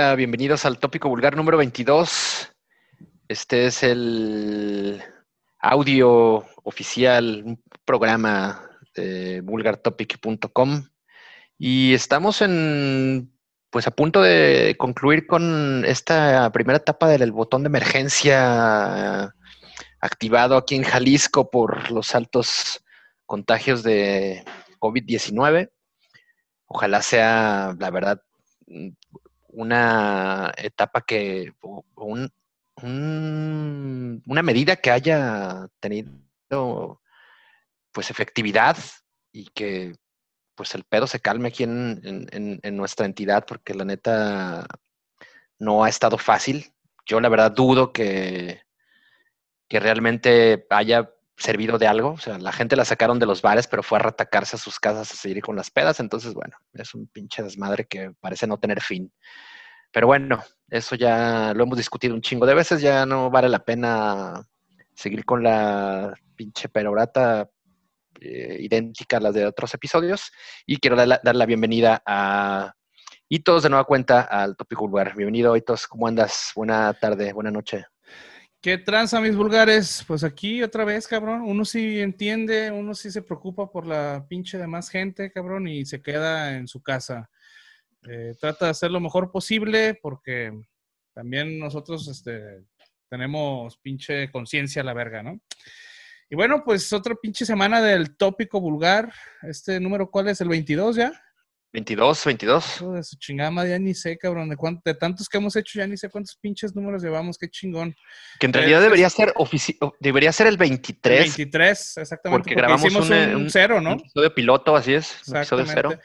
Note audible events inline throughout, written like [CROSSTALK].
Bienvenidos al tópico vulgar número 22. Este es el audio oficial, un programa de vulgartopic.com y estamos en pues a punto de concluir con esta primera etapa del botón de emergencia activado aquí en Jalisco por los altos contagios de COVID-19. Ojalá sea, la verdad, una etapa que, un, una medida que haya tenido pues efectividad y que pues el pedo se calme aquí en, en, nuestra entidad porque la neta no ha estado fácil. Yo la verdad dudo que, que realmente haya servido de algo. O sea, la gente la sacaron de los bares, pero fue a retacarse a sus casas a seguir con las pedas. Entonces, bueno, es un pinche desmadre que parece no tener fin. Pero bueno, eso ya lo hemos discutido un chingo de veces, ya no vale la pena seguir con la pinche perorata eh, idéntica a las de otros episodios. Y quiero dar la, bienvenida a Hitos de nueva cuenta al Tópico Vulgar. Bienvenido, Hitos, ¿cómo andas? Buena tarde, buena noche. ¿Qué tranza, mis vulgares? Pues aquí otra vez, cabrón. Uno sí entiende, uno sí se preocupa por la pinche de más gente, cabrón, y se queda en su casa. Eh, trata de hacer lo mejor posible porque también nosotros este, tenemos pinche conciencia a la verga, ¿no? Y bueno, pues otra pinche semana del tópico vulgar. Este número, ¿cuál es? ¿El 22 ya? 22, 22. de su chingada, ya ni sé, cabrón, de, cuánto, de tantos que hemos hecho, ya ni sé cuántos pinches números llevamos, qué chingón. Que en realidad debería ser debería ser el 23. 23, exactamente. Porque, grabamos un, cero, ¿no? Un episodio piloto, así es, un episodio cero.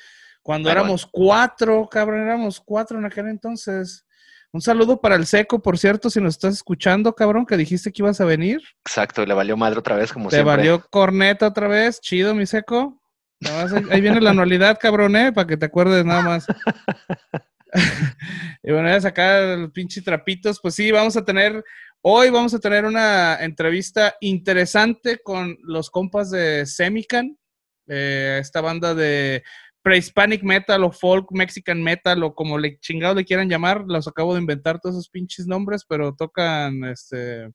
Cuando éramos cuatro, cabrón, éramos cuatro en aquel entonces. Un saludo para el seco, por cierto, si nos estás escuchando, cabrón, que dijiste que ibas a venir. Exacto, le valió madre otra vez, como siempre. Te valió corneta otra vez, chido, mi seco. Ahí, viene la anualidad, cabrón, ¿eh? Para que te acuerdes nada más. [LAUGHS] y bueno, a sacar los pinches trapitos. Pues sí, vamos a tener, hoy vamos a tener una entrevista interesante con los compas de Semican, eh, esta banda de pre-Hispanic metal o folk Mexican metal o como le chingado le quieran llamar, los acabo de inventar todos esos pinches nombres, pero tocan este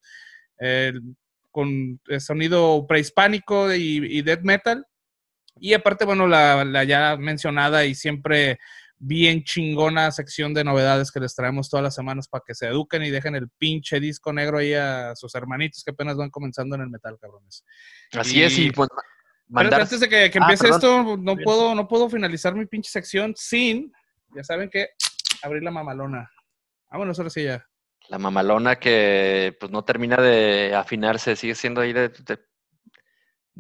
con sonido prehispánico y, y death metal. Y aparte, bueno, la, la, ya mencionada y siempre bien chingona sección de novedades que les traemos todas las semanas para que se eduquen y dejen el pinche disco negro ahí a sus hermanitos que apenas van comenzando en el metal, cabrones. Así es, y pues pero antes de que, ah, empiece esto, no puedo, no puedo finalizar mi pinche sección sin, ya saben que, abrir la mamalona. Vámonos, ahora sí ya. La mamalona que pues no termina de afinarse, sigue siendo ahí de, de,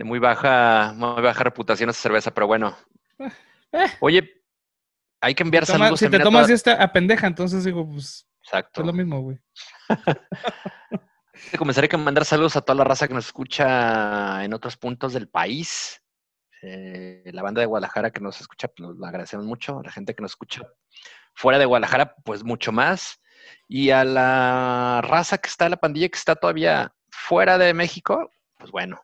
muy baja, muy baja reputación esa cerveza, pero bueno. [LAUGHS] Eh. Oye, hay que enviar saludos. Si te tomas esta a pendeja, entonces digo, pues. Exacto. Es lo mismo, güey. [LAUGHS] de comenzar hay que mandar saludos a toda la raza que nos escucha en otros puntos del país. Eh, la banda de Guadalajara que nos escucha, pues lo agradecemos mucho. A la gente que nos escucha fuera de Guadalajara, pues mucho más. Y a la raza que está, la pandilla que está todavía fuera de México, pues bueno,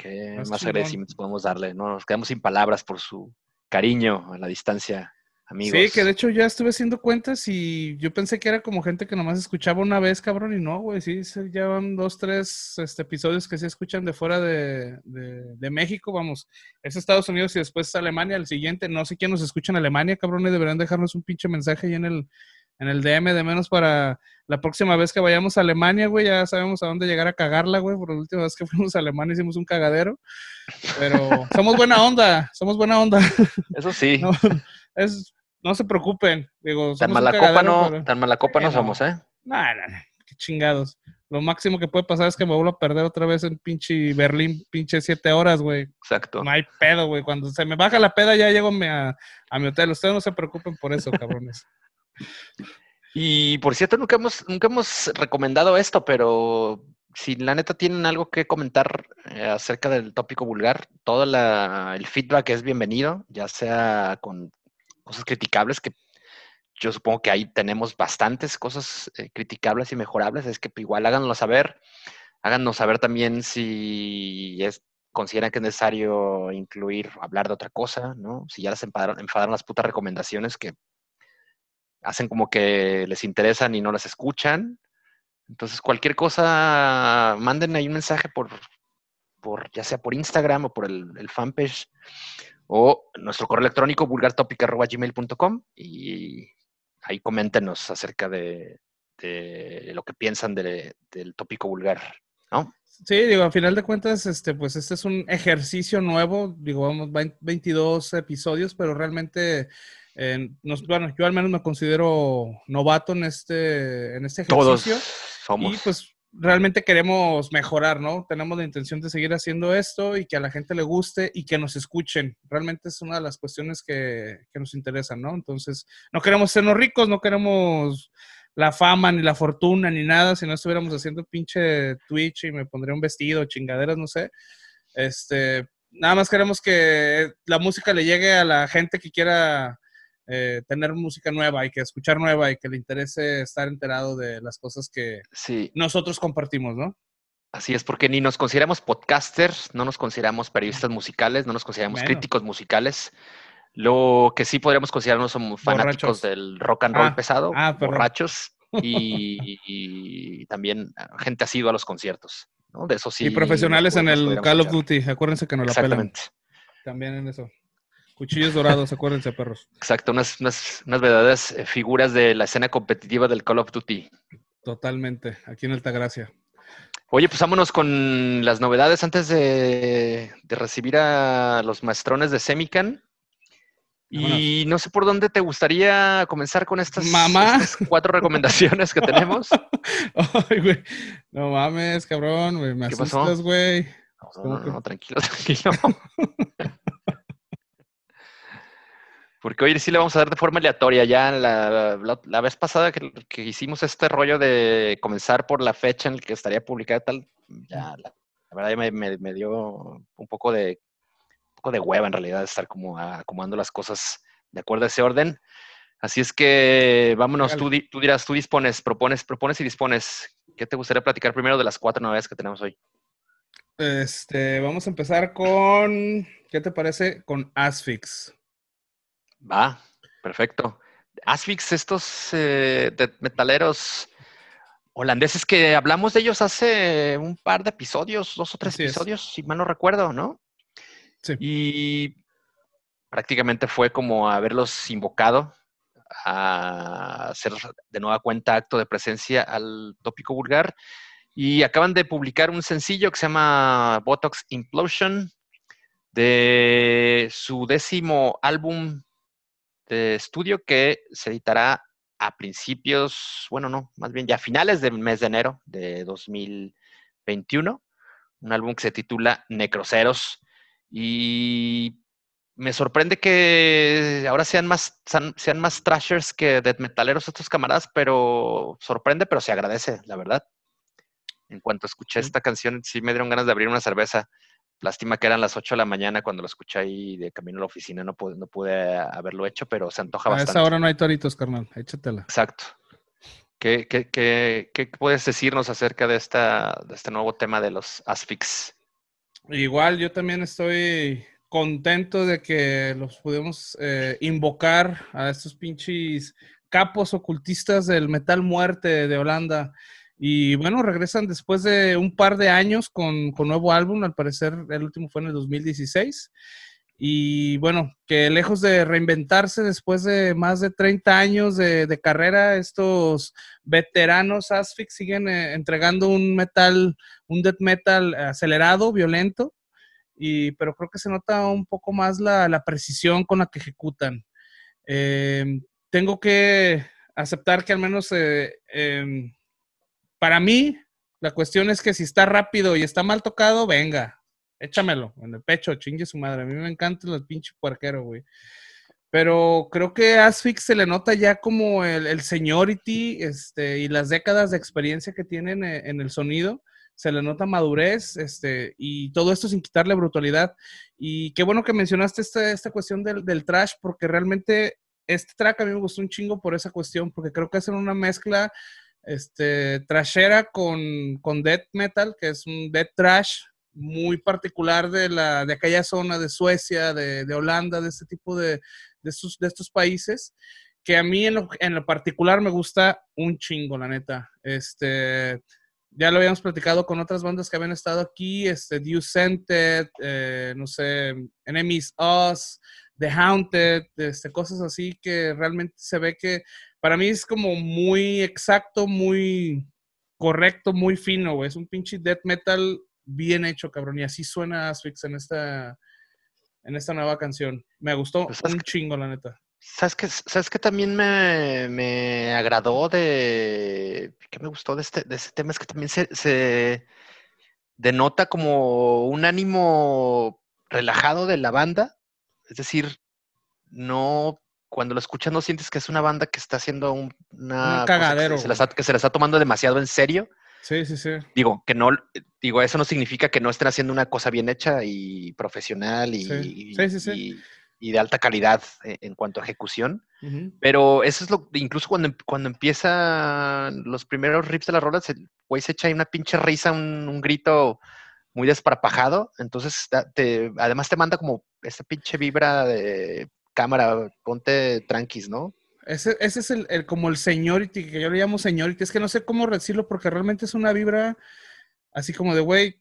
qué más agradecimientos podemos darle. No nos quedamos sin palabras por su cariño a la distancia Sí, que de hecho ya estuve haciendo cuentas y yo pensé que era como gente que nomás escuchaba una vez, cabrón, y no, güey, sí, ya van dos, tres este, episodios que se escuchan de fuera de, México, vamos, es Estados Unidos y después es Alemania, el siguiente, no sé quién nos escucha en Alemania, cabrón, y deberían dejarnos un pinche mensaje ahí en el, en el DM de menos para la próxima vez que vayamos a Alemania, güey, ya sabemos a dónde llegar a cagarla, güey, por la última vez que [LAUGHS] fuimos a Alemania hicimos un cagadero, pero somos buena onda, somos buena onda. [LAUGHS] Eso sí. es, no se preocupen. Digo, tan mala copa no, tan mala copa no, somos, ¿eh? No, no, no, qué chingados. Lo máximo que puede pasar es que me vuelva a perder otra vez en pinche Berlín, pinche siete horas, güey. Exacto. No hay pedo, güey. Cuando se me baja la peda ya llego a, a mi hotel. Ustedes no se preocupen por eso, cabrones. Y por cierto, nunca hemos, nunca hemos recomendado esto, pero si la neta tienen algo que comentar eh, acerca del tópico vulgar, todo el feedback es bienvenido, ya sea con cosas criticables que yo supongo que ahí tenemos bastantes cosas eh, criticables y mejorables, es que igual háganoslo saber, háganos saber también si consideran que es necesario incluir, hablar de otra cosa, ¿no? Si ya les enfadaron, enfadaron las putas recomendaciones que hacen como que les interesan y no las escuchan. Entonces, cualquier cosa, manden ahí un mensaje por, por ya sea por Instagram o por el, fanpage o nuestro correo electrónico vulgartopic.gmail.com y ahí coméntenos acerca de, lo que piensan del tópico vulgar, ¿no? Sí, digo, a final de cuentas, este, pues este es un ejercicio nuevo, digo, vamos, 22 episodios, pero realmente, bueno, yo al menos me considero novato en este, en este ejercicio. Todos somos. Y pues realmente queremos mejorar, ¿no? Tenemos la intención de seguir haciendo esto y que a la gente le guste y que nos escuchen. Realmente es una de las cuestiones que, que nos interesan, ¿no? Entonces, no queremos sernos ricos, no queremos la fama, ni la fortuna, ni nada, si no estuviéramos haciendo pinche Twitch y me pondría un vestido, chingaderas, no sé. Este, nada más queremos que la música le llegue a la gente que quiera eh, tener música nueva y que escuchar nueva y que le interese estar enterado de las cosas que nosotros compartimos, ¿no? Así es, porque ni nos consideramos podcasters, no nos consideramos periodistas musicales, no nos consideramos críticos musicales. Lo que sí podríamos considerarnos somos fanáticos del rock and roll ah, pesado, ah, borrachos [LAUGHS] y, también gente asidua a los conciertos. ¿no? De eso sí. Y profesionales en el Call of Duty, acuérdense que no la pelan. También en eso. Cuchillos dorados, acuérdense, perros. Exacto, unas, unas, unas verdaderas eh, figuras de la escena competitiva del Call of Duty. Totalmente, aquí en Altagracia. Oye, pues vámonos con las novedades antes de, de recibir a los maestrones de Semican. Y no sé por dónde te gustaría comenzar con estas, cuatro recomendaciones que tenemos. [LAUGHS] Ay, güey. No mames, cabrón, güey. Me asustas, güey. No, no, tranquilo, [LAUGHS] tranquilo. [LAUGHS] Porque hoy sí le vamos a dar de forma aleatoria. Ya la, la, vez pasada que, hicimos este rollo de comenzar por la fecha en la que estaría publicada tal, ya la, verdad me, me, dio un poco de poco de hueva en realidad estar como acomodando las cosas de acuerdo a ese orden. Así es que vámonos, tú, tú, dirás, tú dispones, propones, propones y dispones. ¿Qué te gustaría platicar primero de las cuatro novedades que tenemos hoy? Este, vamos a empezar con, ¿qué te parece? Con Asfix. Va, perfecto. Asfix, estos eh, metaleros holandeses que hablamos de ellos hace un par de episodios, dos o tres episodios, si mal no recuerdo, ¿no? Y prácticamente fue como haberlos invocado a hacer de nueva cuenta acto de presencia al tópico vulgar. Y acaban de publicar un sencillo que se llama Botox Implosion de su décimo álbum de estudio que se editará a principios, bueno, no, más bien ya a finales del mes de enero de 2021. Un álbum que se titula Necroceros. Y me sorprende que ahora sean más, sean más trashers que death metaleros estos camaradas, pero sorprende, pero se agradece, la verdad. En cuanto escuché esta canción, sí me dieron ganas de abrir una cerveza. Lástima que eran las 8 de la mañana cuando lo escuché ahí de camino a la oficina. No pude, no pude haberlo hecho, pero se antoja bastante. A esa hora no hay toritos, carnal. Échatela. Exacto. ¿Qué, qué, qué, qué puedes decirnos acerca de, esta, de este nuevo tema de los Asphyx? Igual yo también estoy contento de que los pudimos eh, invocar a estos pinches capos ocultistas del metal muerte de Holanda. Y bueno, regresan después de un par de años con, con nuevo álbum, al parecer el último fue en el 2016. Y bueno, que lejos de reinventarse después de más de 30 años de, carrera, estos veteranos Asphyx siguen eh, entregando un metal, un death metal acelerado, violento, y, pero creo que se nota un poco más la, precisión con la que ejecutan. Em, tengo que aceptar que al menos eh, em, para mí, la cuestión es que si está rápido y está mal tocado, venga, échamelo en el pecho, chingue su madre. A mí me encanta el pinche puerquero, güey. Pero creo que Asfix se le nota ya como el, el seniority este, y las décadas de experiencia que tienen eh, en, el sonido. Se le nota madurez este, y todo esto sin quitarle brutalidad. Y qué bueno que mencionaste esta, esta cuestión del, del trash, porque realmente este track a mí me gustó un chingo por esa cuestión, porque creo que hacen una mezcla este, trashera con, con death metal, que es un death trash muy particular de, la, de aquella zona de Suecia, de, Holanda, de este tipo de, de, estos, de estos países. que a mí en lo, en lo particular me gusta un chingo, la neta. Este, ya lo habíamos platicado con otras bandas que habían estado aquí, este, Dew Scented, eh, no sé, Enemies Us, The Haunted, este, cosas así que realmente se ve que para mí es como muy exacto, muy correcto, muy fino, güey. Es un pinche death metal bien hecho, cabrón. Y así suena Asphyx en esta, en esta nueva canción. Me gustó Pues, un ¿sabes chingo, la neta. ¿Sabes qué, ¿Sabes qué también me, me agradó de... ¿Qué me gustó de este, de este tema? Es que también se, se denota como un ánimo relajado de la banda. Es decir, no... Cuando lo escuchas no sientes que es una banda que está haciendo un, una que cagadero, se, se está, que se la está tomando demasiado en serio. Sí, sí, sí. Digo, que no, digo, eso no significa que no estén haciendo una cosa bien hecha y profesional y, Sí. Sí, sí, y- y de alta calidad en, en cuanto a ejecución. Pero eso es lo, incluso cuando, cuando empiezan los primeros riffs de las rolas, el güey se echa ahí una pinche risa, un, un grito muy desparpajado. Entonces, te, además te manda como esa pinche vibra de cámara, ponte tranquis, ¿no? Ese, ese es el, el- como el seniority, que yo le llamo seniority. Es que no sé cómo decirlo porque realmente es una vibra así como de, güey,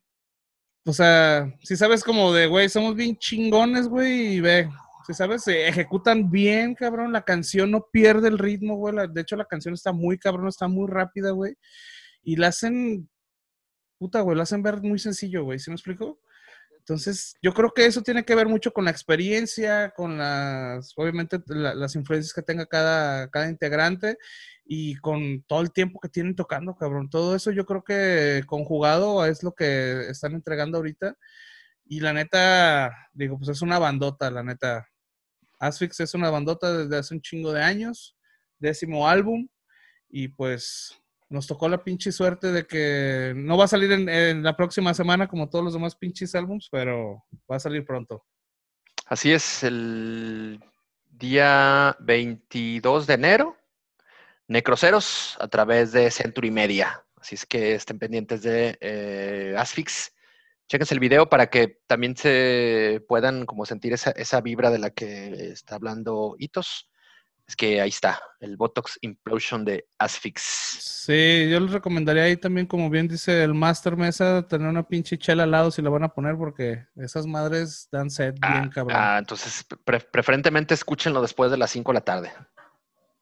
o sea, si sabes como de, güey, somos bien chingones, güey, y ve, si sabes, se ejecutan bien, cabrón, la canción no pierde el ritmo, güey. de hecho, la canción está muy cabrón, está muy rápida, güey. Y la hacen, puta, güey, la hacen ver muy sencillo, güey, ¿sí me explico? Entonces, yo creo que eso tiene que ver mucho con la experiencia, con las, obviamente, la- las influencias que tenga cada, cada integrante y con todo el tiempo que tienen tocando, cabrón. Todo eso yo creo que conjugado es lo que están entregando ahorita. Y la neta, digo, pues es una bandota, la neta. Asphyx es una bandota desde hace un chingo de años, décimo álbum, y pues nos tocó la pinche suerte de que no va a salir en, la próxima semana como todos los demás pinches álbums, pero va a salir pronto. Así es, el día 22 de enero, Necroceros a través de Century Media. Así es que estén pendientes de eh, Asphyx. Chéquense el video para que también se puedan como sentir esa, esa vibra de la que está hablando Hitos. Es que ahí está, el Botox Implosion de Asphyx. Sí, yo les recomendaría ahí también, como bien dice el Master Mesa, tener una pinche chela al lado si la van a poner, porque esas madres dan sed bien Ah, cabrón. ah, entonces, pre- preferentemente escúchenlo después de las 5 de la tarde.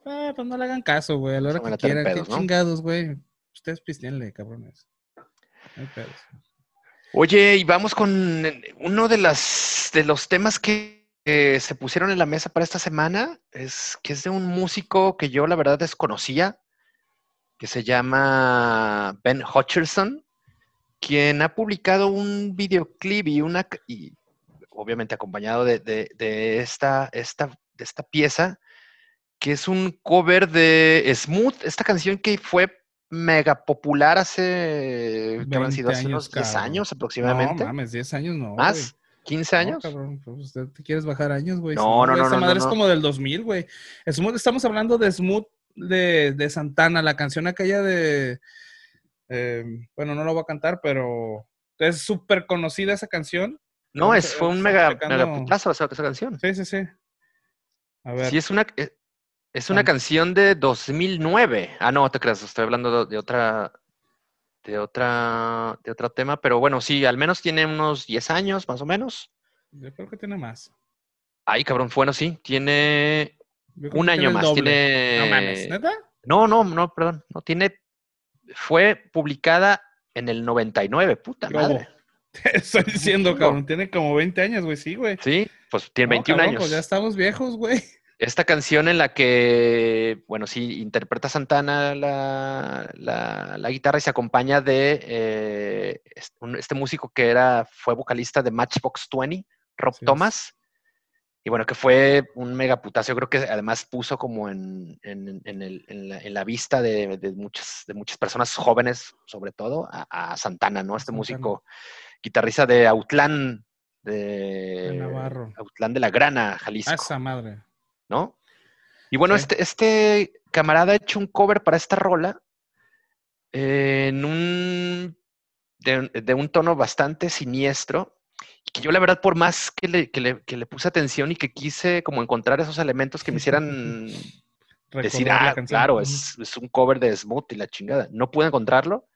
Eh, pues no le hagan caso, güey, a la hora que quieran. Qué chingados, güey. Ustedes pistenle, cabrones. No hay pedos. Oye, y vamos con uno de las de los temas que eh, se pusieron en la mesa para esta semana, es que es de un músico que yo la verdad desconocía, que se llama Ben Hutcherson, quien ha publicado un videoclip y una y obviamente acompañado de, de- de esta, esta, de esta pieza, que es un cover de Smooth, esta canción que fue mega popular hace, ¿qué habrán 20 sido? Hace unos 10 cabrón. años aproximadamente. No mames, 10 años no. ¿Más? ¿15 No, años? cabrón, pues usted te quieres bajar años, güey. No, no, no, Esta no, madre no, es no. como del 2000, güey. Estamos hablando de Smooth de, de Santana, la canción aquella de. eh, bueno, no lo voy a cantar, pero es súper conocida esa canción. No, es, fue un mega, mega putazo esa, esa canción. Sí, sí, sí. A ver. Sí, es una, es una Ah. canción de 2009. Ah, no, te creas, estoy hablando de, de otra, de otra, de otro tema, pero bueno, sí, al menos tiene unos 10 años, más o menos. Yo creo que tiene más. Ay, cabrón, bueno, sí, tiene un año tiene más. doble. Tiene, No mames, ¿neta? no, no, no, perdón, no, tiene, fue publicada en el 99, puta ¿Qué madre. [LAUGHS] Te estoy diciendo, cabrón. Tiene como 20 años, güey. Sí, güey. Sí, pues tiene No, 21 cabrón, años. Pues ya estamos viejos, güey. Esta canción en la que, bueno, sí, interpreta Santana la, la- la guitarra y se acompaña de eh, este músico que era, fue vocalista de Matchbox 20, Rob. Thomas. Y bueno, que fue un mega putazo. Yo creo que además puso como en, en- en el- en la, en la vista de, de muchas, de muchas personas jóvenes, sobre todo, a, a Santana, ¿no? Este Santana. músico guitarrista de Autlán, de, De Navarro. Autlán de la Grana, Jalisco. A esa madre. ¿No? Y bueno, Sí. este, este camarada ha hecho un cover para esta rola eh, en un de, de un tono bastante siniestro. Que yo, la verdad, por más que le, que le- que le puse atención y que quise como encontrar esos elementos que me hicieran [LAUGHS] decir, ah, claro, es, es, un cover de Smooth y la chingada. No pude encontrarlo,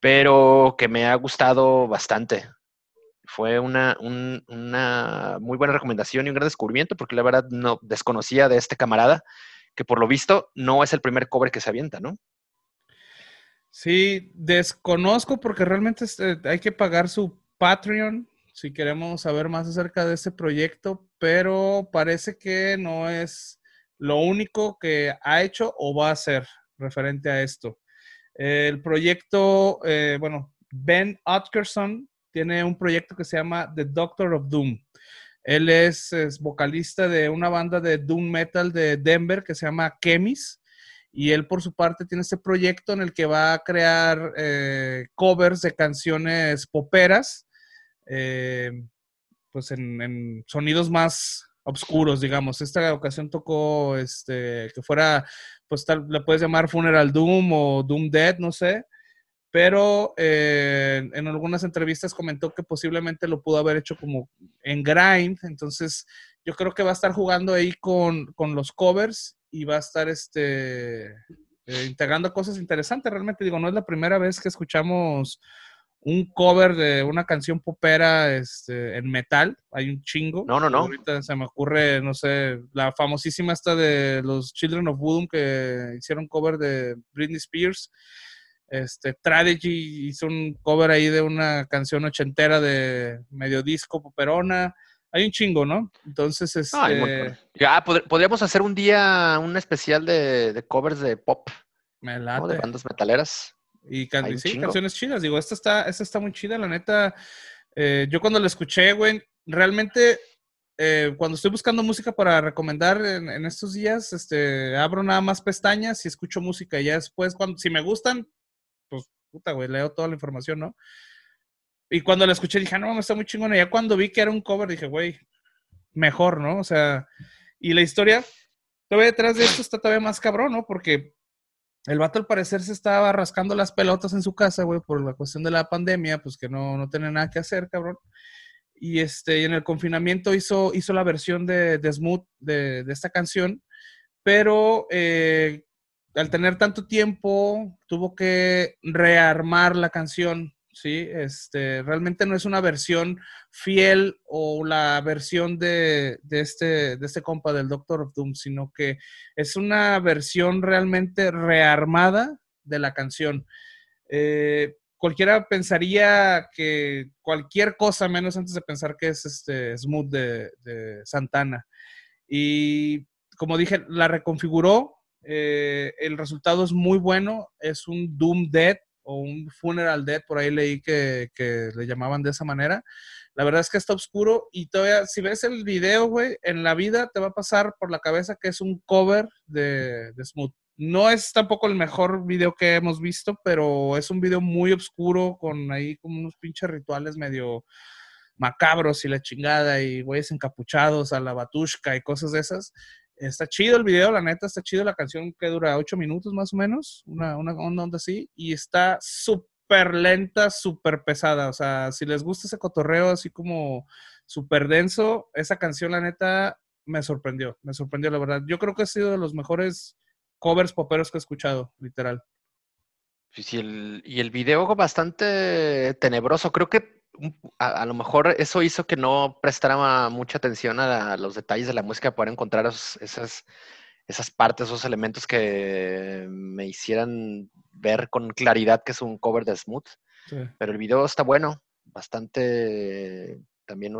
pero que me ha gustado bastante. Fue una, una muy buena recomendación y un gran descubrimiento, porque la verdad no desconocía de este camarada, que por lo visto no es el primer cover que se avienta, ¿no? Sí, desconozco porque realmente este, hay que pagar su Patreon si queremos saber más acerca de este proyecto, pero parece que no es lo único que ha hecho o va a hacer referente a esto. El proyecto, eh, bueno, Ben Atkerson tiene un proyecto que se llama The Doctor of Doom. Él es, vocalista de una banda de doom metal de Denver que se llama Chemis y él por su parte tiene este proyecto en el que va a crear eh, covers de canciones poperas, eh, pues en, sonidos más oscuros, digamos. Esta ocasión tocó este, que fuera, pues tal, le puedes llamar Funeral Doom o Doom Dead, no sé. Pero eh, en algunas entrevistas comentó que posiblemente lo pudo haber hecho como en grind. Entonces, yo creo que va a estar jugando ahí con, con los covers y va a estar este, eh, integrando cosas interesantes. Realmente digo, no es la primera vez que escuchamos un cover de una canción popera este, en metal. Hay un chingo. No, no, no. Ahorita se me ocurre, no sé, la famosísima esta de los Children of Boom que hicieron cover de Britney Spears. Este, Strategy hizo un cover ahí de una canción ochentera de medio disco poperona hay un chingo, ¿no? Entonces, este... ya, podríamos hacer un día un especial de, covers de pop. Me late. De bandas metaleras. Y sí, canciones chidas. Digo, esta está, esta está muy chida, la neta. Eh, yo cuando la escuché, güey, realmente eh, cuando estoy buscando música para recomendar en, estos días, este, abro nada más pestañas y escucho música. Y ya después, cuando, si me gustan, puta, güey, leo toda la información, ¿no? Y cuando la escuché dije, ah, no, está muy chingona. Ya cuando vi que era un cover dije, güey, mejor, ¿no? O sea, y la historia, todavía detrás de esto está todavía más cabrón, ¿no? Porque el vato al parecer se estaba rascando las pelotas en su casa, güey, por la cuestión de la pandemia, pues que no, no tenía nada que hacer, cabrón. Y este, en el confinamiento hizo, hizo la versión de, de Smooth de, de esta canción, pero eh, al tener tanto tiempo, tuvo que rearmar la canción ¿sí? Este, realmente no es una versión fiel o la versión de, este, de este compa del Doctor of Doom, sino que es una versión realmente rearmada de la canción. Eh, cualquiera pensaría que cualquier cosa menos antes de pensar que es este Smooth de, Santana. Y como dije, la reconfiguró. Eh, el resultado es muy bueno. Es un Doom Dead o un Funeral Dead, por ahí leí que, le llamaban de esa manera. La verdad es que está oscuro y todavía, si ves el video, güey, en la vida te va a pasar por la cabeza que es un cover de, Smooth. No es tampoco el mejor video que hemos visto, pero es un video muy oscuro con ahí como unos pinches rituales medio macabros y la chingada y güeyes encapuchados a la batushka y cosas de esas. Está chido el video, la neta, está chido la canción que dura ocho minutos más o menos, una, onda así, y está súper lenta, súper pesada. O sea, si les gusta ese cotorreo así como súper denso, esa canción, la neta, me sorprendió, me sorprendió, la verdad. Yo creo que ha sido de los mejores covers poperos que he escuchado, literal. y el, y el video bastante tenebroso. Creo que a, lo mejor eso hizo que no prestara mucha atención a, los detalles de la música, para encontrar esas, esas partes, esos elementos que me hicieran ver con claridad que es un cover de Smooth. Pero el video está bueno, bastante también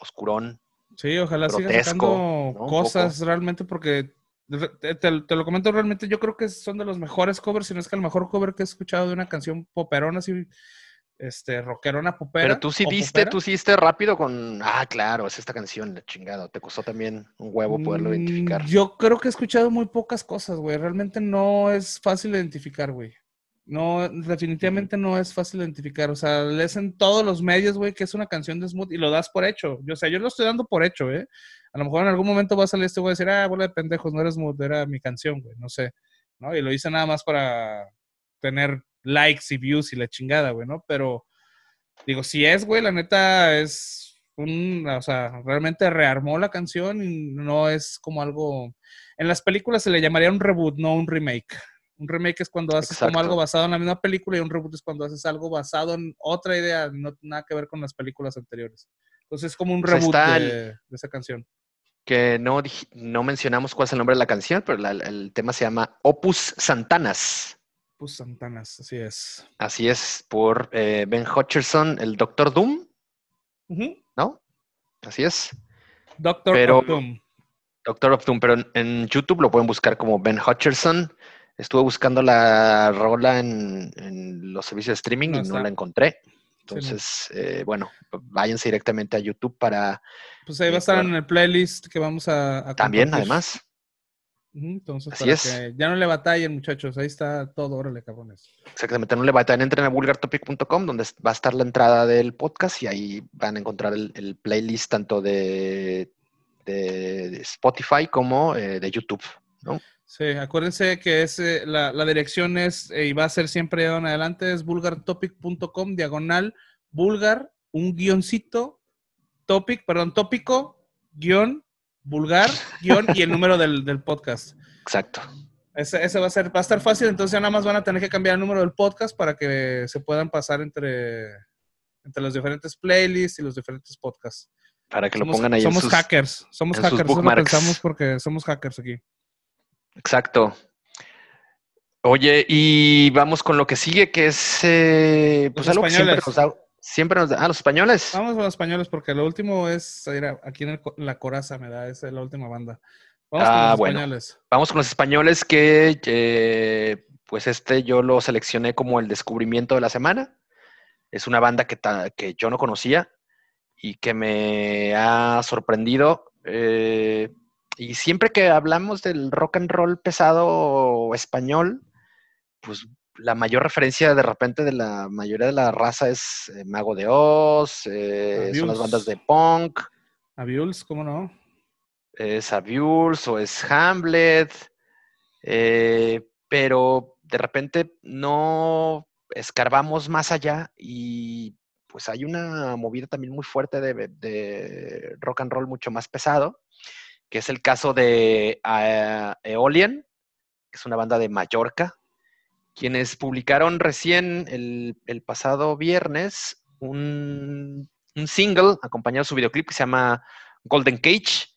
oscurón. Sí, ojalá siga sacando cosas realmente porque te, lo comento realmente, yo creo que son de los mejores covers, si no es que el mejor cover que he escuchado de una canción poperona así este, rockerona popera. Pero tú sí diste, tú sí diste rápido con, ah, claro, es esta canción, la chingada. Te costó también un huevo poderlo identificar. Mm, yo creo que he escuchado muy pocas cosas, güey. Realmente no es fácil identificar, güey. No, definitivamente no es fácil identificar. O sea, lees en todos los medios, güey, que es una canción de Smooth y lo das por hecho. Yo, o sea, yo lo estoy dando por hecho, ¿eh? A lo mejor en algún momento va a salir este güey a decir, ah, bola de pendejos, no eres Smooth, era mi canción, güey, no sé. ¿No? Y lo hice nada más para tener likes y views y la chingada, güey, ¿no? Pero digo, si es, güey, la neta es un, o sea, realmente rearmó la canción y no es como algo... En las películas se le llamaría un reboot, no un remake. Un remake es cuando haces como algo basado en la misma película y un reboot es cuando haces algo basado en otra idea, no nada que ver con las películas anteriores. Entonces es como un pues reboot de, esa canción. Que no, no mencionamos cuál es el nombre de la canción, pero el tema se llama Opus Santanas. Opus Santanas, así es. Así es, por eh, Ben Hutcherson, el Doctor Doom. ¿No? Así es. Doctor of Doom. Doctor of Doom, pero en, YouTube lo pueden buscar como Ben Hutcherson. Estuve buscando la rola en, los servicios de streaming y no la encontré. Entonces, eh, bueno, váyanse directamente a YouTube para... Pues ahí va a estar en el playlist que vamos a... También, además. Entonces, Así es. ya no le batallen, muchachos. Ahí está todo, órale, cabrones. Exactamente, no le batallen. Entren a vulgartopic.com, donde va a estar la entrada del podcast y ahí van a encontrar el, playlist tanto de, de, Spotify como eh, de YouTube, ¿no? Sí, acuérdense que es, eh, la, dirección es, eh, y va a ser siempre en adelante, es vulgartopic.com, diagonal, vulgar, un guioncito, topic, perdón, tópico, guion, vulgar, guion y el número del, podcast. Exacto. Ese, va a ser, va a estar fácil, entonces ya nada más van a tener que cambiar el número del podcast para que se puedan pasar entre, entre los diferentes playlists y los diferentes podcasts. Para que lo pongan ahí. Somos hackers, somos hackers, eso lo pensamos porque somos hackers aquí. Exacto. Oye, y vamos con lo que sigue, que es eh, pues algo que siempre nos da, siempre nos da. Ah, los españoles. Vamos con los españoles, porque lo último es aquí en, la coraza, me da, es la última banda. Vamos con ah, los españoles. Vamos con los españoles que eh, pues este yo lo seleccioné como el descubrimiento de la semana. Es una banda que, que yo no conocía y que me ha sorprendido. Eh, y siempre que hablamos del rock and roll pesado español, pues la mayor referencia de repente de la mayoría de la raza es eh, Mago de Oz, eh, son las bandas de punk. Aviuls, ¿cómo no? Es Aviuls o es Hamlet, eh, pero de repente no escarbamos más allá y pues hay una movida también muy fuerte de rock and roll mucho más pesado que es el caso de uh, Eolian, que es una banda de Mallorca, quienes publicaron recién el, pasado viernes un, single acompañado de su videoclip que se llama Golden Cage.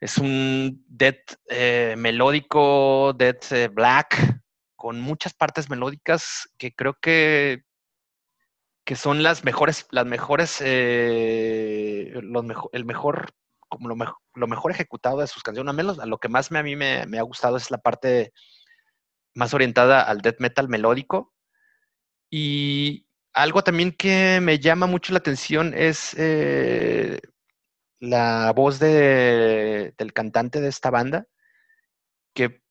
Es un death eh, melódico, death eh, black, con muchas partes melódicas que creo que, que son las mejores, las mejores, eh, el mejor como lo, mejor ejecutado de sus canciones, al menos a lo que más me, a mí me, ha gustado es la parte más orientada al death metal melódico. Y algo también que me llama mucho la atención es eh, la voz de, del cantante de esta banda, que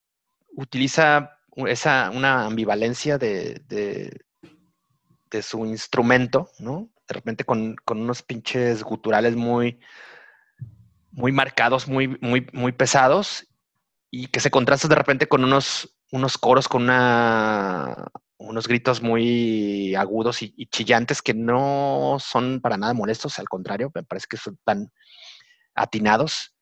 utiliza esa, una ambivalencia de, de, su instrumento, ¿no? De repente con, con unos pinches guturales muy, muy marcados, muy, muy, muy pesados y que se contrastan de repente con unos, unos coros, con una, unos gritos muy agudos y, chillantes que no son para nada molestos, al contrario, me parece que son tan atinados.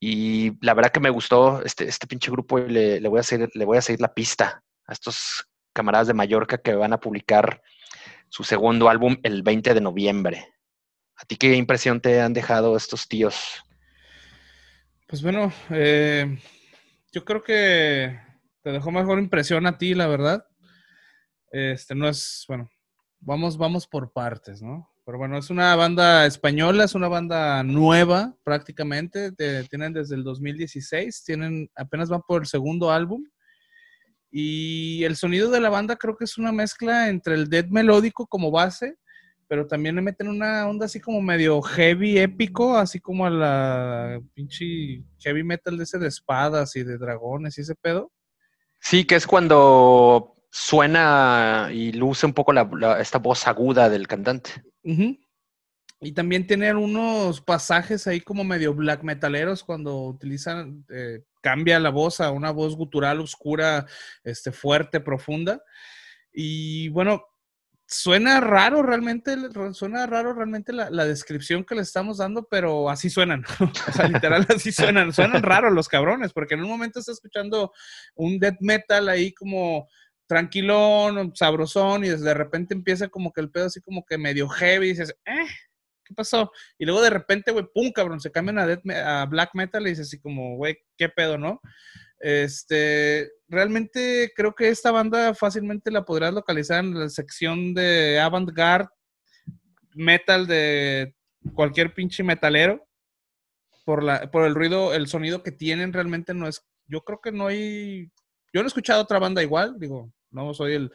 Y la verdad que me gustó este, este pinche grupo y le, le, voy a seguir, le voy a seguir la pista a estos camaradas de Mallorca que van a publicar su segundo álbum el 20 de noviembre. ¿A ti qué impresión te han dejado estos tíos? Pues bueno, eh, yo creo que te dejó mejor impresión a ti, la verdad. Este no es, bueno, vamos, vamos por partes, ¿no? Pero bueno, es una banda española, es una banda nueva prácticamente. tienen desde el 2016, tienen, apenas van por el segundo álbum. Y el sonido de la banda creo que es una mezcla entre el death melódico como base pero también le meten una onda así como medio heavy épico, así como a la pinche heavy metal de ese de espadas y de dragones y ese pedo. Sí, que es cuando suena y luce un poco esta voz aguda del cantante. Y también tienen unos pasajes ahí como medio black metaleros cuando utilizan, eh, cambia la voz a una voz gutural oscura, este, fuerte, profunda. Y bueno, suena raro realmente, suena raro realmente la, descripción que le estamos dando, pero así suenan. [LAUGHS] literal así suenan. Suenan raros los cabrones, porque en un momento está escuchando un death metal ahí como tranquilón, sabrosón, y de repente empieza como que el pedo así como que medio heavy, y dices, eh, ¿qué pasó? Y luego de repente, güey, pum, cabrón, se cambian a, a black metal y dices así como, güey, ¿qué pedo, no? Este, realmente creo que esta banda fácilmente la podrás localizar en la sección de avant-garde metal de cualquier pinche metalero. Por, la, por el ruido, el sonido que tienen realmente no es, yo creo que no hay, yo no he escuchado otra banda igual, digo, no soy el,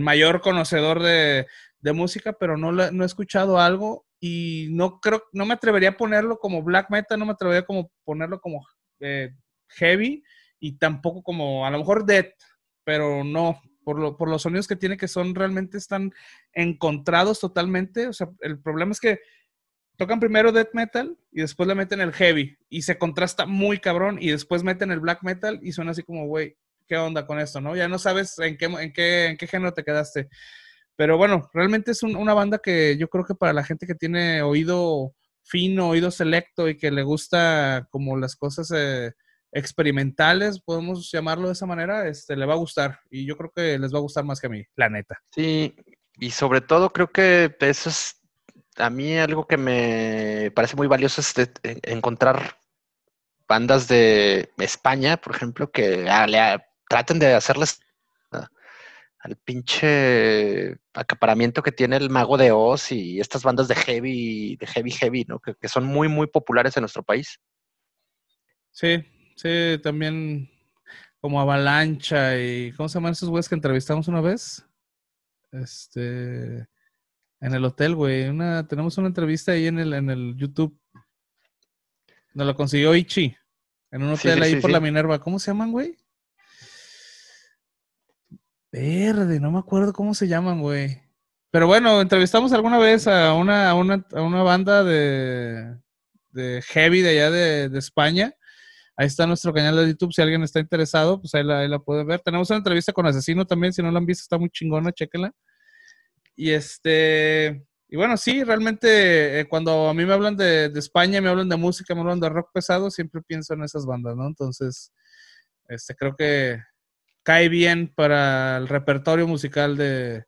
mayor conocedor de, música, pero no, no he escuchado algo y no creo, no me atrevería a ponerlo como black metal, no me atrevería como ponerlo como eh, heavy, y tampoco como, a lo mejor Dead, pero no, por, lo, por los sonidos que tiene que son realmente están encontrados totalmente. O sea, el problema es que tocan primero death metal y después le meten el heavy y se contrasta muy cabrón y después meten el black metal y suena así como, güey, ¿qué onda con esto? ¿No? Ya no sabes en qué, en qué, en qué género te quedaste. Pero bueno, realmente es una banda que yo creo que para la gente que tiene oído fino, oído selecto y que le gusta como las cosas eh, experimentales, podemos llamarlo de esa manera, este, le va a gustar. Y yo creo que les va a gustar más que a mí, la neta. Sí, y sobre todo creo que eso es a mí algo que me parece muy valioso es encontrar bandas de España, por ejemplo, que ah, traten de hacerles al pinche acaparamiento que tiene el mago de Oz y estas bandas de heavy, de heavy, heavy, ¿no? Que, que son muy, muy populares en nuestro país. Sí, Sí, también como Avalancha y ¿cómo se llaman esos güeyes que entrevistamos una vez? Este en el hotel, güey. Una, tenemos una entrevista ahí en el, en el YouTube. Nos lo consiguió Ichi. En un hotel ahí por la Minerva. ¿Cómo se llaman, güey? Verde, no me acuerdo cómo se llaman, güey. Pero bueno, entrevistamos alguna vez a una, a una, a una banda de, de heavy de allá de, de España Ahí está nuestro canal de YouTube. Si alguien está interesado, pues ahí la, puede ver. Tenemos una entrevista con Asesino también. Si no la han visto, está muy chingona, chéquenla. Y este. Y bueno, sí, realmente eh, cuando a mí me hablan de, España, me hablan de música, me hablan de rock pesado, siempre pienso en esas bandas, ¿no? Entonces, este, creo que cae bien para el repertorio musical de,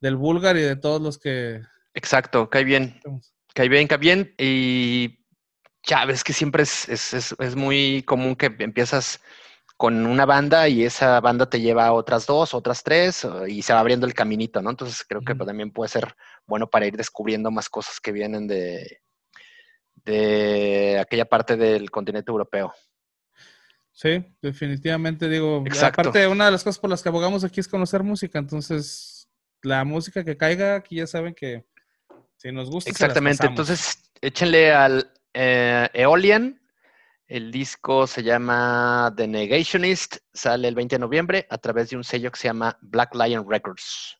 del Bulgar y de todos los que... Exacto, cae bien. Cae bien, cae bien. Y ya ves que siempre es, es, es, muy común que empiezas con una banda y esa banda te lleva a otras dos, otras tres y se va abriendo el caminito, ¿no? Entonces creo que también puede ser bueno para ir descubriendo más cosas que vienen de, de aquella parte del continente europeo. Sí, definitivamente digo, Exacto. aparte una de las cosas por las que abogamos aquí es conocer música, entonces la música que caiga aquí ya saben que si nos gusta. Exactamente, entonces échenle al, eh, Eolian. El disco se llama The Negationist, sale el 20 de noviembre a través de un sello que se llama Black Lion Records.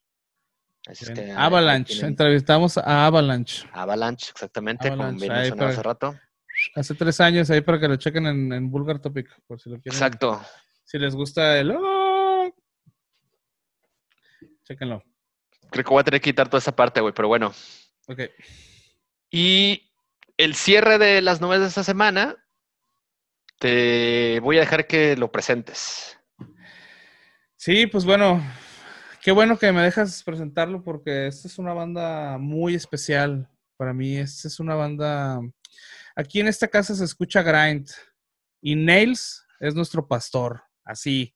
Avalanche, entrevistamos a Avalanche. Avalanche, exactamente, como bien mencionado hace rato. Hace tres años ahí para que lo chequen en, en Vulgar Topic, por si lo quieren. Exacto. Si les gusta el... ¡Oh! Chequenlo. Creo que voy a tener que quitar toda esa parte, güey, pero bueno. Ok. Y el cierre de las novedades de esta semana, te voy a dejar que lo presentes. Sí, pues bueno, qué bueno que me dejas presentarlo porque esta es una banda muy especial para mí. Esta es una banda. Aquí en esta casa se escucha Grind y Nails es nuestro pastor. Así.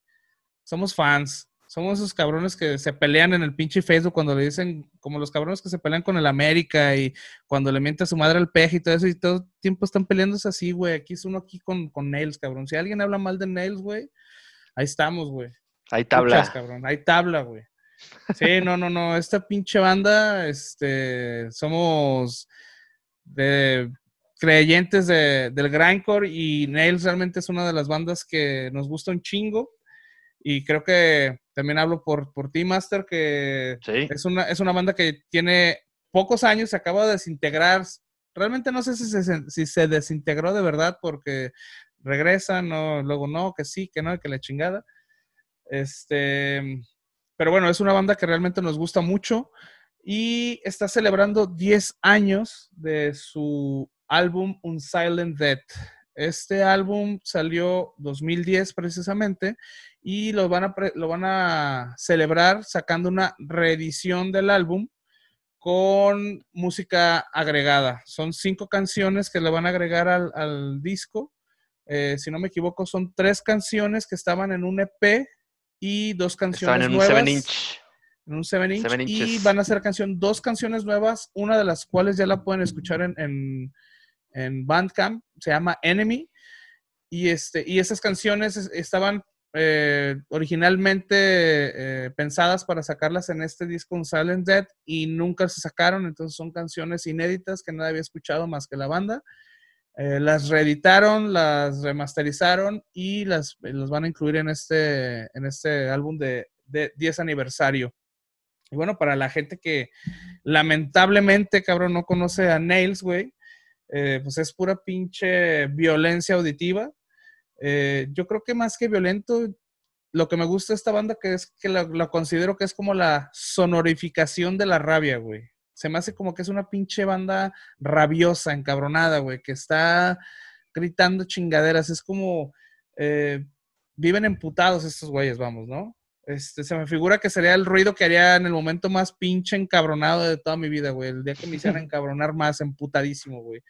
Somos fans. Somos esos cabrones que se pelean en el pinche Facebook cuando le dicen, como los cabrones que se pelean con el América y cuando le miente a su madre al peje y todo eso, y todo el tiempo están peleándose así, güey. Aquí es uno aquí con, con Nails, cabrón. Si alguien habla mal de Nails, güey, ahí estamos, güey. Hay tabla. cabrón. Hay tabla, güey. Sí, no, no, no. Esta pinche banda, este, somos de creyentes de, del grindcore y Nails realmente es una de las bandas que nos gusta un chingo. Y creo que también hablo por, por ti, Master, que es, una, es una banda que tiene pocos años, se acaba de desintegrar. Realmente no sé si se, si se desintegró de verdad porque regresan, no, luego no, que sí, que no, que la chingada. Este, pero bueno, es una banda que realmente nos gusta mucho. y está celebrando 10 años de su álbum Un Silent Death. Este álbum salió 2010 precisamente y lo van a, lo van a celebrar sacando una reedición del álbum con música agregada. Son cinco canciones que le van a agregar al, disco. Eh, si no me equivoco, son tres canciones que estaban en un EP y dos canciones en nuevas. Un 7 inch. En un 7 inch. y van a ser canción, dos canciones nuevas, una de las cuales ya la pueden escuchar en en Bandcamp, se llama Enemy. Y, este, y esas canciones estaban eh, originalmente eh, pensadas para sacarlas en este disco un Silent Dead y nunca se sacaron, entonces son canciones inéditas que nadie había escuchado más que la banda. Eh, las reeditaron, las remasterizaron y las, van a incluir en este, en este álbum de, de 10 aniversario. Y bueno, para la gente que lamentablemente, cabrón, no conoce a Nails, güey, pues es pura pinche violencia auditiva. Eh, yo creo que más que violento, lo que me gusta de esta banda que es que la, considero que es como la sonorificación de la rabia, güey. Se me hace como que es una pinche banda rabiosa, encabronada, güey, que está gritando chingaderas. Es como eh, viven emputados estos güeyes, vamos, ¿no? Este, se me figura que sería el ruido que haría en el momento más pinche encabronado de toda mi vida, güey. El día que me hicieran [LAUGHS] encabronar más, emputadísimo, güey.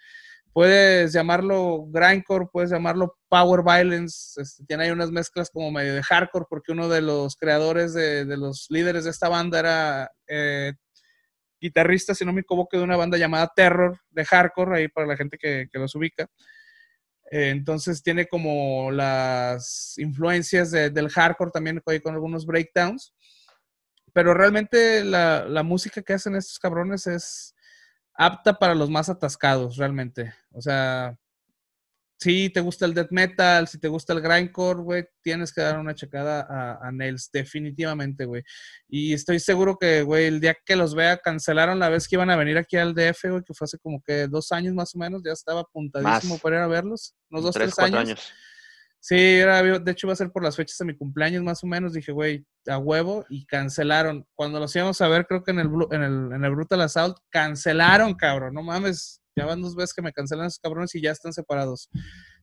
Puedes llamarlo grindcore, puedes llamarlo power violence. Este, tiene ahí unas mezclas como medio de hardcore, porque uno de los creadores, de, los líderes de esta banda era eh, guitarrista, si no me equivoco, de una banda llamada Terror, de hardcore, ahí para la gente que, los ubica. Eh, entonces tiene como las influencias del hardcore también con algunos breakdowns. Pero realmente la, música que hacen estos cabrones es apta para los más atascados, realmente. O sea, si te gusta el death metal, si te gusta el grindcore, güey, tienes que dar una checada a, Nails, definitivamente, güey. Y estoy seguro que, güey, el día que los vea, cancelaron la vez que iban a venir aquí al DF, güey, que fue hace como que dos años más o menos, ya estaba apuntadísimo para ir a verlos, unos dos, tres, años. Sí, era, de hecho iba a ser por las fechas de mi cumpleaños más o menos, dije, güey, a huevo, y cancelaron. Cuando los íbamos a ver, creo que en el, en el, en el Brutal Assault, cancelaron, cabrón, no mames, ya van dos veces que me cancelan esos cabrones y ya están separados.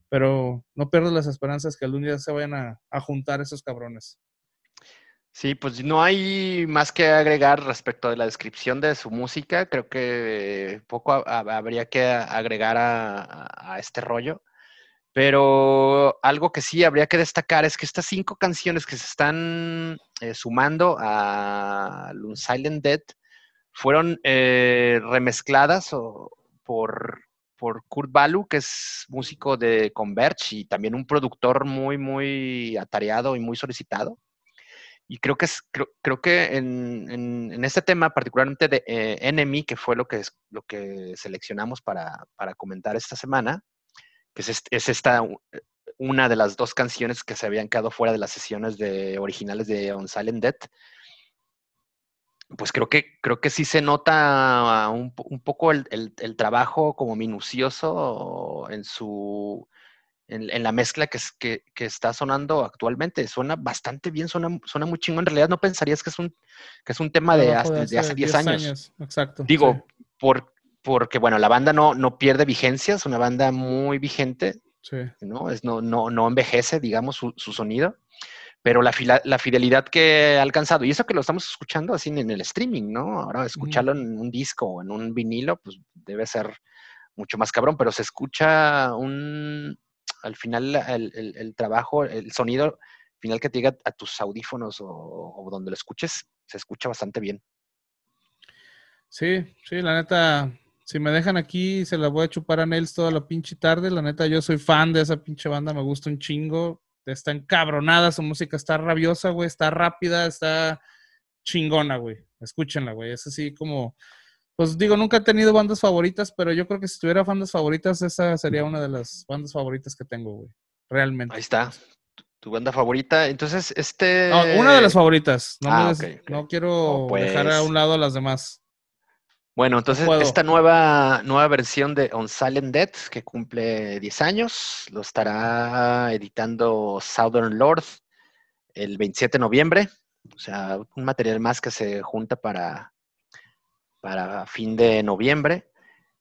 Pero no pierdo las esperanzas que algún día se vayan a, juntar esos cabrones. Sí, pues no hay más que agregar respecto de la descripción de su música. Creo que poco habría que agregar a, este rollo. Pero algo que sí habría que destacar es que estas cinco canciones que se están eh, sumando a Silent Dead fueron eh, remezcladas o, por, por Kurt Balu, que es músico de Converge y también un productor muy, muy atareado y muy solicitado. Y creo que, es, creo, que en, en, este tema, particularmente de eh, Enemy, que fue lo que, lo que seleccionamos para, para comentar esta semana, que es, es, esta una de las dos canciones que se habían quedado fuera de las sesiones de, originales de On Silent Death, pues creo que, creo que sí se nota un, poco el, trabajo como minucioso en su en, la mezcla que, que, que, está sonando actualmente. Suena bastante bien, suena, suena muy chingo. En realidad no pensarías que es un, que es un tema de, hace, de hace 10 años. Exacto. Digo, por, porque bueno, la banda no, no pierde vigencia, es una banda muy vigente. ¿no? Es, no, no, no envejece, digamos, su, su sonido pero la, la, fidelidad que ha alcanzado, y eso que lo estamos escuchando así en el streaming, ¿no? Ahora escucharlo en un disco o en un vinilo, pues debe ser mucho más cabrón, pero se escucha un, al final el, el, trabajo, el sonido final que te llega a tus audífonos o, donde lo escuches, se escucha bastante bien. Sí, sí, la neta, si me dejan aquí, se la voy a chupar a Nels toda la pinche tarde. La neta, yo soy fan de esa pinche banda, me gusta un chingo está encabronada, su música está rabiosa, güey, está rápida, está chingona, güey. Escúchenla, güey. Es así como, pues digo, nunca he tenido bandas favoritas, pero yo creo que si tuviera bandas favoritas, esa sería una de las bandas favoritas que tengo, güey. Realmente. Ahí está. Tu banda favorita. Entonces, este. No, una de las favoritas. No, ah, no quiero dejar a pues un lado a las demás. Bueno, entonces esta nueva, nueva versión de On Silent Dead, que cumple 10 años, lo estará editando Southern Lord el 27 de noviembre. O sea, un material más que se junta para, para fin de noviembre.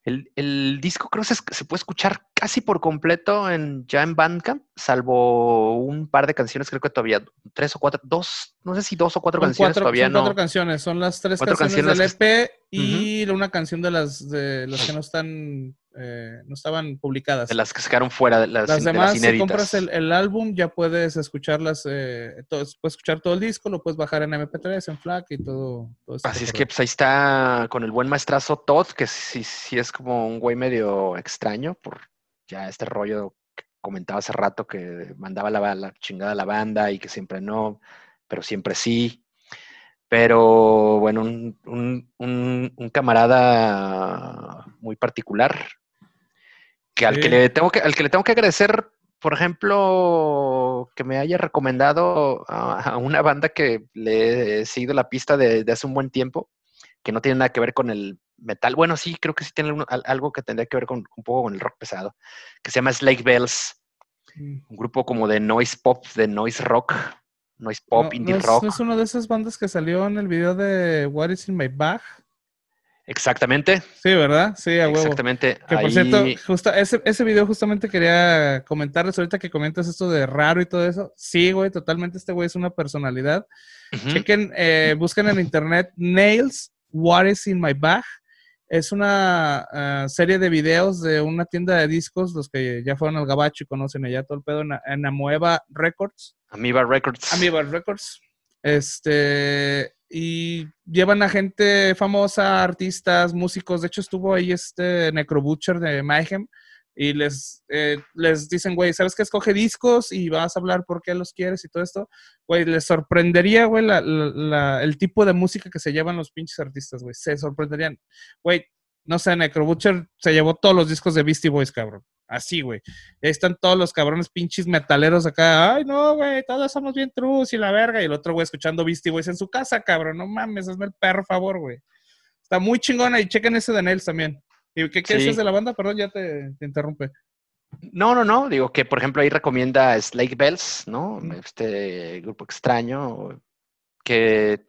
El, disco creo que se, puede escuchar casi por completo en, ya en Bandcamp, salvo un par de canciones, creo que todavía tres o cuatro, dos, no sé si dos o cuatro canciones todavía son no. Cuatro canciones, son las tres canciones, del EP y una canción de las de las que no están eh, no estaban publicadas. De las que se quedaron fuera, de las, las demás, si compras el, álbum, ya puedes escucharlas, eh, puedes escuchar todo el disco, lo puedes bajar en MP3, en FLAC y todo. Así es que pues ahí está con el buen maestrazo Todd, que sí, sí es como un güey medio extraño por ya este rollo que comentaba hace rato que mandaba la, la chingada a la banda y que siempre no, pero siempre sí. Pero bueno, un, un camarada muy particular, que al, que le tengo que al que le tengo que agradecer, por ejemplo, que me haya recomendado a, una banda que le he seguido la pista de, hace un buen tiempo, que no tiene nada que ver con el metal. Bueno, sí, creo que sí tiene algo que tendría que ver con un poco con el rock pesado, que se llama Slake Bells, mm. un grupo como de noise pop, de noise rock, noise pop, indie rock. es una de esas bandas que salió en el video de What is in my bag? Exactamente. Sí, ¿verdad? Sí, a huevo. Exactamente. Que por cierto, justo, ese, ese video justamente quería comentarles ahorita que comentas esto de raro y todo eso. Sí, güey, totalmente este güey es una personalidad. Chequen, eh, busquen en internet Nails, What is in my bag. Es una ah, serie de videos de una tienda de discos, los que ya fueron al Gabacho y conocen allá todo el pedo, en, en Amoeba Records. Amoeba Records. Amoeba Records. Este, y llevan a gente famosa, artistas, músicos. De hecho, estuvo ahí este Necrobutcher de Mayhem y les, eh, les dicen, güey, ¿sabes qué? Escoge discos y vas a hablar por qué los quieres y todo esto. Güey, les sorprendería, güey, el tipo de música que se llevan los pinches artistas, güey. Se sorprenderían. Güey, no sé, Necrobutcher se llevó todos los discos de Beastie Boys, cabrón. Así, güey. Ahí están todos los cabrones pinches metaleros acá. Ay, no, güey, todos somos bien trus y la verga. Y el otro, güey, escuchando Beastie Boys en su casa, cabrón. No mames, hazme el perro favor, güey. Está muy chingona y chequen ese de Nels también. ¿Y qué, qué de la banda? Perdón, ya te, interrumpe. No, no, no. Digo que, por ejemplo, ahí recomienda Slake Bells, ¿no? Este grupo extraño que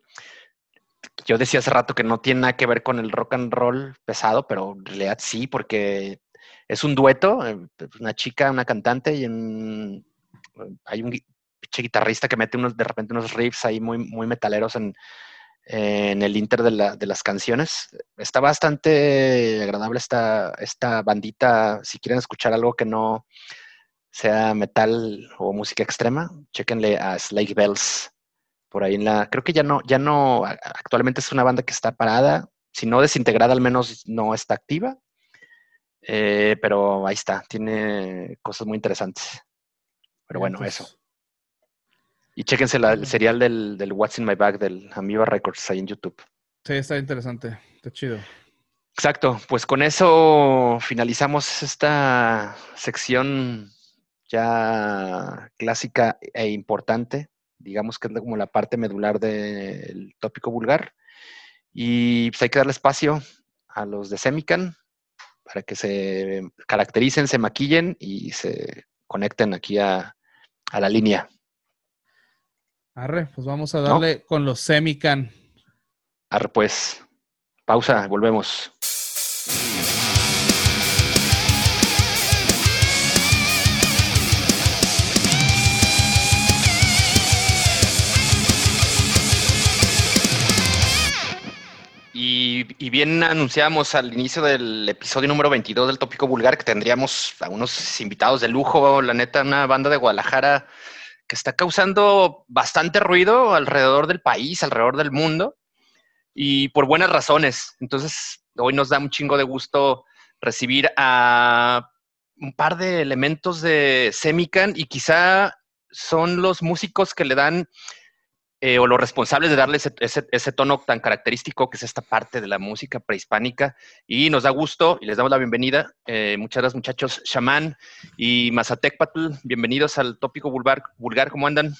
yo decía hace rato que no tiene nada que ver con el rock and roll pesado, pero en realidad sí, porque es un dueto, eh, una chica, una cantante y hay un guitarrista que mete unos, de repente unos riffs ahí muy, muy metaleros en, el inter de, las canciones. Está bastante agradable esta, esta bandita. Si quieren escuchar algo que no sea metal o música extrema, chéquenle a Slake Bells. Por ahí en la. Creo que ya no, ya no. Actualmente es una banda que está parada. Si no desintegrada, al menos no está activa. Eh, pero ahí está, tiene cosas muy interesantes. Pero bueno, eso. Y chéquense el serial del, del, What's in My Bag del Amoeba Records ahí en YouTube. Sí, está interesante, está chido. Exacto, pues con eso finalizamos esta sección ya clásica e importante, digamos que es como la parte medular del tópico vulgar. Y pues hay que darle espacio a los de Semican, para que se caractericen, se maquillen y se conecten aquí a, la línea. Arre, pues vamos a darle con los Semican. Arre, pues. Pausa, volvemos. Y, bien anunciamos al inicio del episodio número 22 del Tópico Vulgar que tendríamos a unos invitados de lujo, la neta, una banda de Guadalajara que está causando bastante ruido alrededor del país, alrededor del mundo, y por buenas razones. Entonces, hoy nos da un chingo de gusto recibir a un par de elementos de Semican y quizá son los músicos que le dan eh, o los responsables de darle ese, tono tan característico que es esta parte de la música prehispánica. Y nos da gusto y les damos la bienvenida. Eh, muchas gracias, muchachos. Shaman y Mazatecpatl, bienvenidos al tópico vulgar. vulgar. ¿Cómo andan?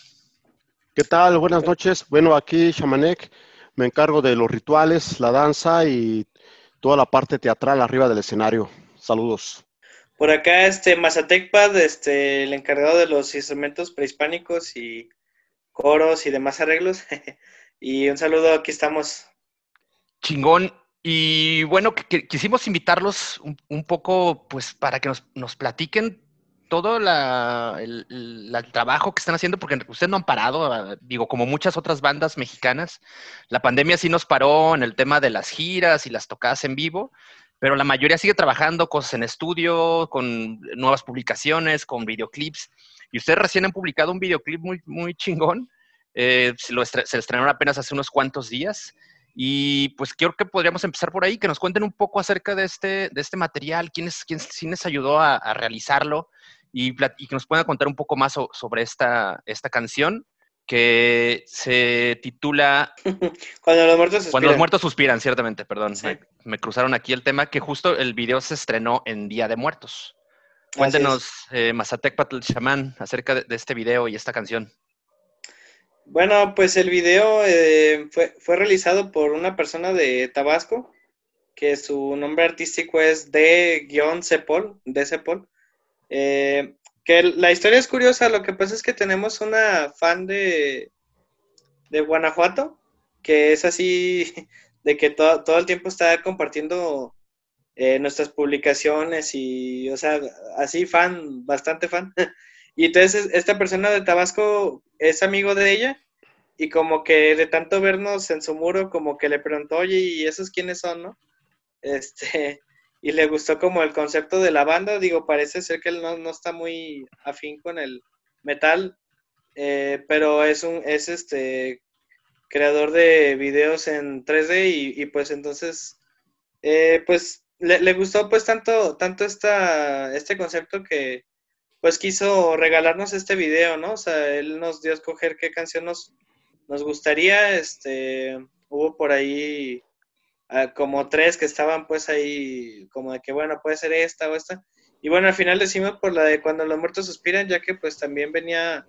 ¿Qué tal? Buenas noches. Bueno, aquí Shamanek, me encargo de los rituales, la danza y toda la parte teatral arriba del escenario. Saludos. Por acá, este Mazatecpad, este, el encargado de los instrumentos prehispánicos y coros y demás arreglos. [LAUGHS] y un saludo, aquí estamos. Chingón. y bueno, quisimos invitarlos un, poco, pues, para que nos, platiquen todo el, trabajo que están haciendo, porque ustedes no han parado, ah, digo, como muchas otras bandas mexicanas. La pandemia sí nos paró en el tema de las giras y las tocadas en vivo, pero la mayoría sigue trabajando cosas en estudio, con nuevas publicaciones, con videoclips. Y ustedes recién han publicado un videoclip muy, muy chingón. Eh, se, lo se estrenaron apenas hace unos cuantos días. Y pues creo que podríamos empezar por ahí, que nos cuenten un poco acerca de este, de este material, quién, es, quién, les ayudó a, realizarlo y, que nos puedan contar un poco más sobre esta, esta canción que se titula [LAUGHS] Cuando los muertos suspiran. Cuando los muertos suspiran, ciertamente, perdón. Me, cruzaron aquí el tema, que justo el video se estrenó en Día de Muertos. Cuéntenos, eh, Mazatec Patl Shaman, acerca de, este video y esta canción. Bueno, pues el video eh, fue, fue, realizado por una persona de Tabasco, que su nombre artístico es D-Cepol, de Cepol. Eh, que la historia es curiosa, lo que pasa es que tenemos una fan de, de Guanajuato, que es así, [LAUGHS] de que todo, todo el tiempo está compartiendo eh, nuestras publicaciones y, o sea, así fan, bastante fan. [LAUGHS] Y entonces esta persona de Tabasco es amigo de ella y como que de tanto vernos en su muro, como que le preguntó, oye, ¿y esos quiénes son, no? Este, [LAUGHS] y le gustó como el concepto de la banda, digo, parece ser que él no, está muy afín con el metal, eh, pero es un, es este creador de videos en 3D y, pues entonces, eh, pues le, le, gustó pues tanto, tanto esta, este concepto que pues quiso regalarnos este video, ¿no? O sea, él nos dio a escoger qué canción nos, nos gustaría, este, hubo por ahí ah, como tres que estaban pues ahí como de que bueno, puede ser esta o esta. Y bueno, al final decimos por la de cuando los muertos suspiran, ya que pues también venía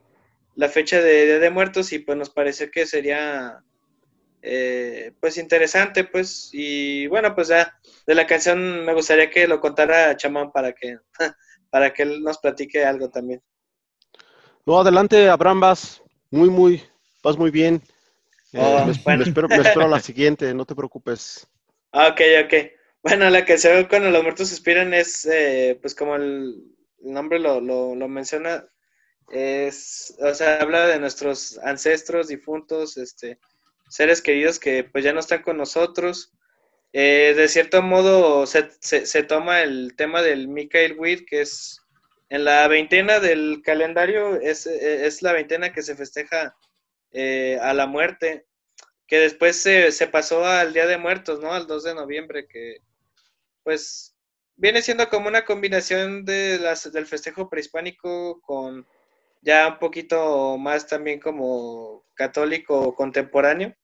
la fecha de Día de Muertos y pues nos pareció que sería eh, pues interesante pues y bueno pues ya de la canción me gustaría que lo contara Chamán para que [LAUGHS] para que él nos platique algo también. No, adelante, Abraham, vas muy, muy, vas muy bien. Eh, oh, me, espero, me la [LAUGHS] siguiente, no te preocupes. Ah, ok, ok. Bueno, la ve cuando los muertos suspiran es, eh, pues como el, nombre lo, lo, lo, menciona, es, o sea, habla de nuestros ancestros difuntos, este, seres queridos que pues ya no están con nosotros, eh, de cierto modo se, se, toma el tema del Michael Witt, que es en la veintena del calendario, es, es la veintena que se festeja eh, a la muerte, que después se, se, pasó al Día de Muertos, ¿no? Al 2 de noviembre, que pues viene siendo como una combinación de las, del festejo prehispánico con ya un poquito más también como católico contemporáneo.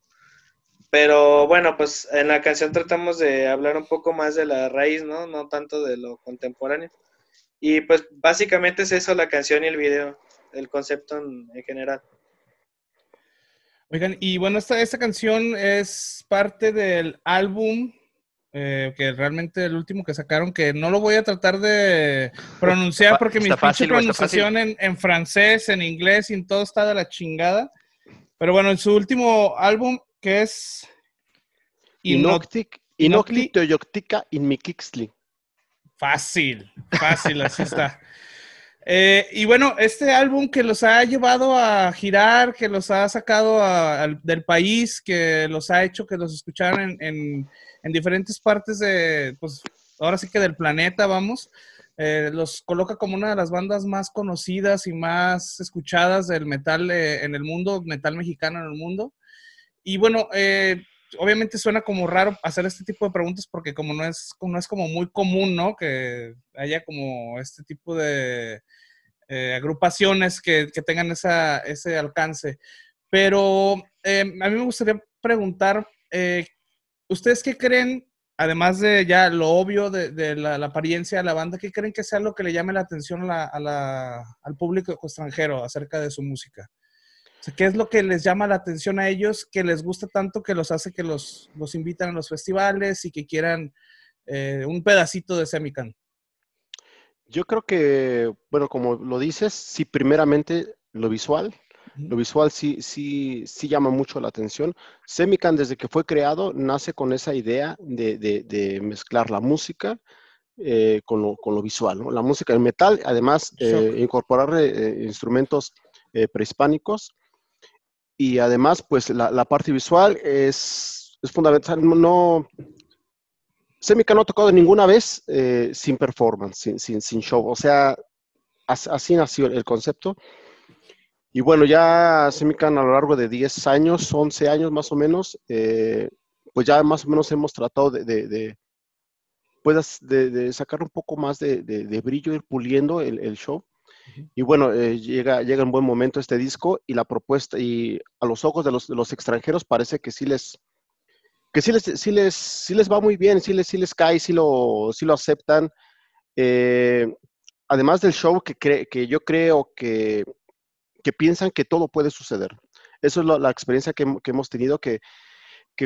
Pero bueno, pues en la canción tratamos de hablar un poco más de la raíz, ¿no? No tanto de lo contemporáneo. Y pues básicamente es eso la canción y el video, el concepto en, general. Oigan, y bueno, esta, esta canción es parte del álbum eh, que realmente el último que sacaron, que no lo voy a tratar de pronunciar porque mi pronunciación en, en, francés, en inglés y en todo está de la chingada. Pero bueno, en su último álbum que es Inoctic, Inoctic Toyoctica Inmikixli. Fácil, fácil, así está. Eh, y bueno, este álbum que los ha llevado a girar, que los ha sacado del país, que los ha hecho que los escucharan en, diferentes partes de, pues ahora sí que del planeta, vamos, eh, los coloca como una de las bandas más conocidas y más escuchadas del metal eh, en el mundo, metal mexicano en el mundo. Y bueno, eh, obviamente suena como raro hacer este tipo de preguntas porque como no es, no es como muy común, ¿no? Que haya como este tipo de eh, agrupaciones que, tengan esa, ese alcance. Pero eh, a mí me gustaría preguntar, ¿ustedes qué creen, además de ya lo obvio de, la, apariencia de la banda, qué creen que sea lo que le llame la atención al público extranjero acerca de su música? ¿Qué es lo que les llama la atención a ellos que les gusta tanto que los hace que los, los invitan a los festivales y que quieran eh, un pedacito de Semican? Yo creo que, bueno, como lo dices, sí, primeramente lo visual. Lo visual sí, sí, sí llama mucho la atención. Semican, desde que fue creado, nace con esa idea de, mezclar la música eh, con, lo, visual. La música en metal, además, eh, incorporar eh, instrumentos prehispánicos y además, pues la, parte visual es, es fundamental. No, Semican no ha tocado ninguna vez sin performance, sin, sin, show. O sea, así nació el concepto. Y bueno, ya Semican a lo largo de 10 años, 11 años más o menos, eh, pues ya más o menos hemos tratado de, de, pues de, sacar un poco más de, brillo, ir puliendo el, show. Y bueno, eh, llega, llega en buen momento este disco y la propuesta, y a los ojos de los, los extranjeros parece que sí les, que sí les, sí les, sí les va muy bien, sí les, sí les cae, sí lo, sí lo aceptan. Eh, además del show que, que yo creo que que piensan que todo puede suceder. Eso es la, experiencia que, hemos tenido, que,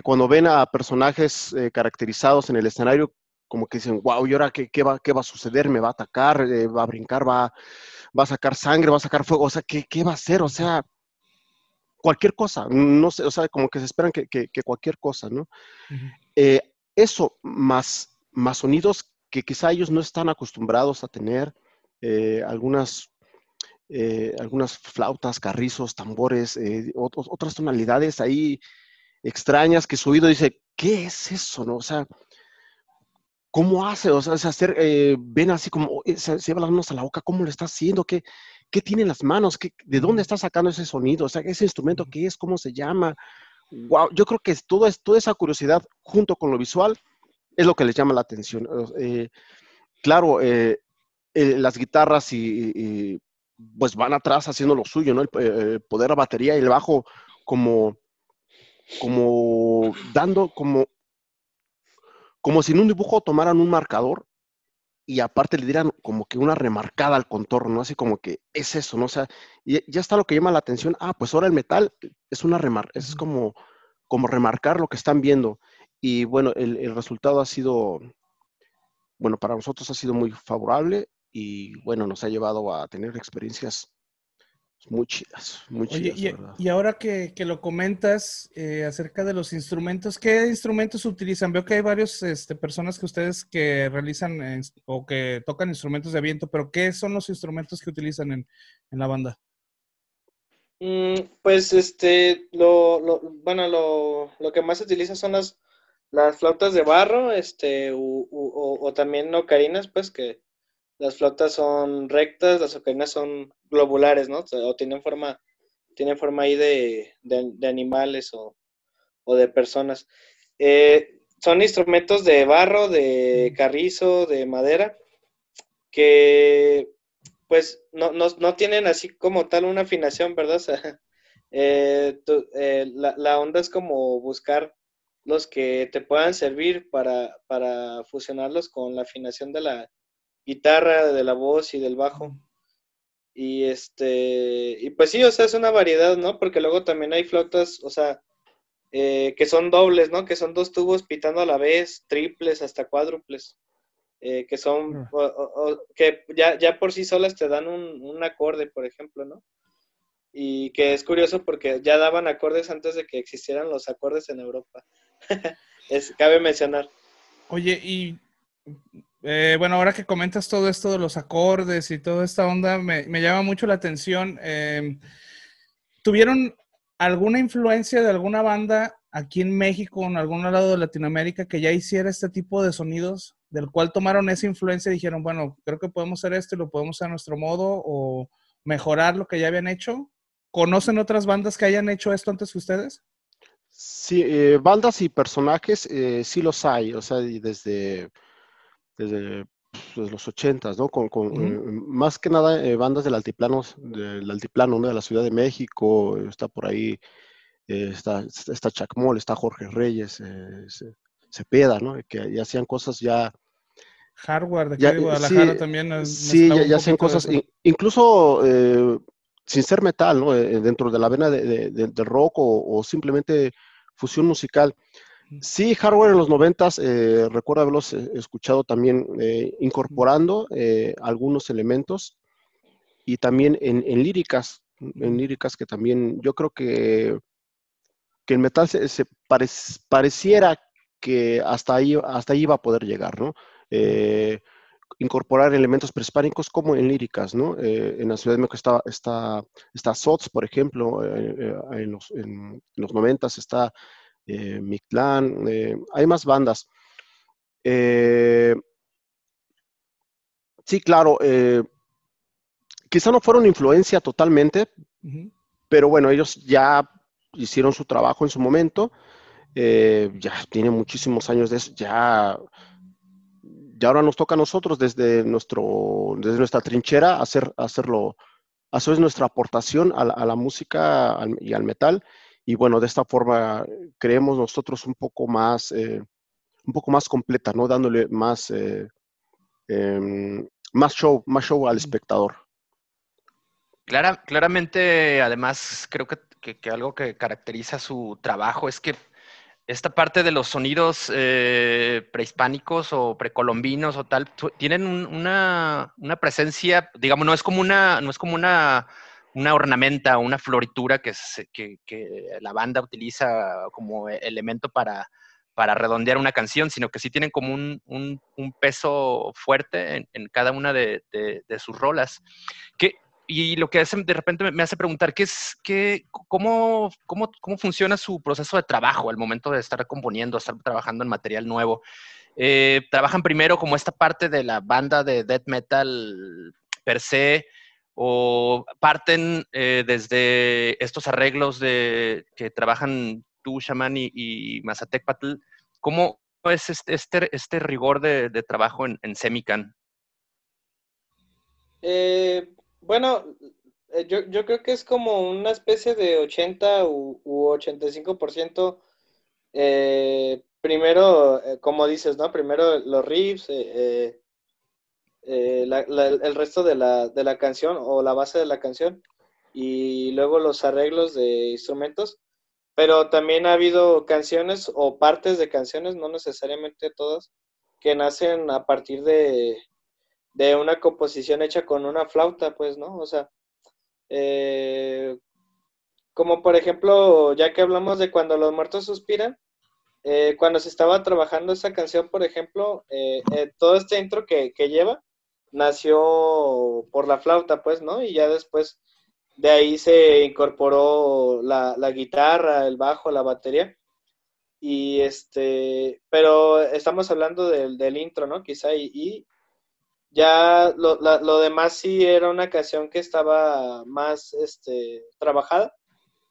cuando ven a personajes eh, caracterizados en el escenario, como que dicen, wow, ¿y ahora qué, qué, va, qué va a suceder? ¿Me va a atacar? Eh, ¿Va a brincar? ¿Va, ¿Va a sacar sangre? ¿Va a sacar fuego? O sea, ¿qué, qué va a hacer? O sea, cualquier cosa, no sé, o sea, como que se esperan que, cualquier cosa, ¿no? Eh, eso, más, más sonidos que quizá ellos no están acostumbrados a tener, algunas eh, algunas flautas, carrizos, tambores, otras tonalidades ahí extrañas que su oído dice, ¿qué es eso? No? O sea, ¿cómo hace? O sea, hacer, eh, ven así como, se, lleva las manos a la boca, ¿cómo lo está haciendo? ¿Qué, qué tiene en las manos? ¿Qué, ¿De dónde está sacando ese sonido? O sea, ese instrumento, ¿qué es? ¿Cómo se llama? Wow, yo creo que todo toda esa curiosidad junto con lo visual es lo que les llama la atención. claro, las guitarras y, pues van atrás haciendo lo suyo, ¿no? El, eh, poder a batería y el bajo como, como dando, como, como si en un dibujo tomaran un marcador y aparte le dieran como que una remarcada al contorno, ¿no? Así como que es eso, ¿no? O sea, y ya está lo que llama la atención. Ah, pues ahora el metal es una remar, es como, como remarcar lo que están viendo. Y bueno, el, el resultado ha sido, bueno, para nosotros ha sido muy favorable y bueno, nos ha llevado a tener experiencias muy chidas, muy chidas. y, y, ahora que, que lo comentas eh, acerca de los instrumentos, ¿qué instrumentos utilizan? Veo que hay varias este, personas que ustedes que realizan eh, o que tocan instrumentos de viento, pero ¿qué son los instrumentos que utilizan en, en la banda? Mm, pues este, lo, lo, bueno, lo, lo, que más se utiliza son las, las flautas de barro, este, o, o también ocarinas, pues que las flautas son rectas, las ocarinas son globulares, ¿no? O tienen forma, tienen forma ahí de, animales o, de personas. Eh, son instrumentos de barro, de carrizo, de madera, que pues no, no, tienen así como tal una afinación, ¿verdad? [LAUGHS] O eh, eh, la, la, onda es como buscar los que te puedan servir para, para fusionarlos con la afinación de la, guitarra, de la voz y del bajo. Y este, y pues sí, o sea, es una variedad, ¿no? Porque luego también hay flautas, o sea, eh, que son dobles, ¿no? Que son dos tubos pitando a la vez, triples, hasta cuádruples. Eh, que son, que ya, ya por sí solas te dan un, un, acorde, por ejemplo, ¿no? Y que es curioso porque ya daban acordes antes de que existieran los acordes en Europa. [LAUGHS] es, cabe mencionar. Oye, y eh, bueno, ahora que comentas todo esto de los acordes y toda esta onda, me, llama mucho la atención. Em, ¿Tuvieron alguna influencia de alguna banda aquí en México o en algún lado de Latinoamérica que ya hiciera este tipo de sonidos, del cual tomaron esa influencia y dijeron, bueno, creo que podemos hacer esto y lo podemos hacer a nuestro modo o mejorar lo que ya habían hecho? ¿Conocen otras bandas que hayan hecho esto antes que ustedes? Sí, eh, bandas y personajes eh, sí los hay, o sea, desde desde, pues, los ochentas, ¿no? Con, eh, más que nada eh, bandas del altiplano, del altiplano, ¿no? De la Ciudad de México, está por ahí, eh, está, está Chacmol, está Jorge Reyes, Cepeda, ¿no? Que ya hacían cosas ya... Hardware de, aquí de Guadalajara también. Sí, ya, hacían cosas, incluso sin ser metal, ¿no? dentro de la vena de, de, rock o, o simplemente fusión musical. Sí, hardware en los noventas, eh, recuerdo haberlos eh, escuchado también eh, incorporando algunos elementos y también en, líricas. en líricas que también yo creo que, que el metal se, pareciera que hasta ahí, hasta ahí iba a poder llegar, ¿no? Eh, incorporar elementos prehispánicos como en líricas, ¿no? Eh, en la Ciudad de México está, está, está SOTS, por ejemplo, eh, en, los, en, los 90 está Mictlán, hay más bandas. sí, claro, quizá no fueron influencia totalmente, pero bueno, ellos ya hicieron su trabajo en su momento, eh, ya tiene muchísimos años de eso, ya, ya ahora nos toca a nosotros desde, nuestro, desde nuestra trinchera hacer, hacerlo, hacer nuestra aportación a la, música y al metal, y bueno, de esta forma creemos nosotros un poco más, eh, un poco más completa, ¿no? Dándole más, eh, em, más show, más show al espectador claramente, además, creo que, algo que caracteriza su trabajo es que esta parte de los sonidos eh, prehispánicos o precolombinos o tal, tienen una, presencia, digamos, no es como una, no es como una, una ornamenta una floritura que, que, la banda utiliza como elemento para, para redondear una canción, sino que sí tienen como un, peso fuerte en, cada una de, sus rolas. ¿Qué, y lo que hace, de repente me hace preguntar, ¿qué es, qué, cómo, cómo, cómo, funciona su proceso de trabajo al momento de estar componiendo, estar trabajando en material nuevo? Eh, ¿Trabajan primero como esta parte de la banda de death metal per se? ¿O parten eh, desde estos arreglos de, que trabajan tú, Shaman y, y Mazatec ¿Cómo es este, este, rigor de, trabajo en, Semican? Eh, bueno, eh, yo, yo creo que es como una especie de 80 u, 85%. Eh, primero, eh, como dices, ¿no? Primero los riffs, el resto de la, de la canción o la base de la canción y luego los arreglos de instrumentos. Pero también ha habido canciones o partes de canciones, no necesariamente todas, que nacen a partir de, de una composición hecha con una flauta, pues, ¿no? O sea, eh, como por ejemplo, ya que hablamos de cuando los muertos suspiran, eh, cuando se estaba trabajando esa canción, por ejemplo, eh, todo este intro que, lleva nació por la flauta, pues, ¿no? Y ya después de ahí se incorporó la, guitarra, el bajo, la batería. Y este, pero estamos hablando del, del intro, ¿no? Quizá, y ya lo, lo, demás sí era una canción que estaba más este, trabajada,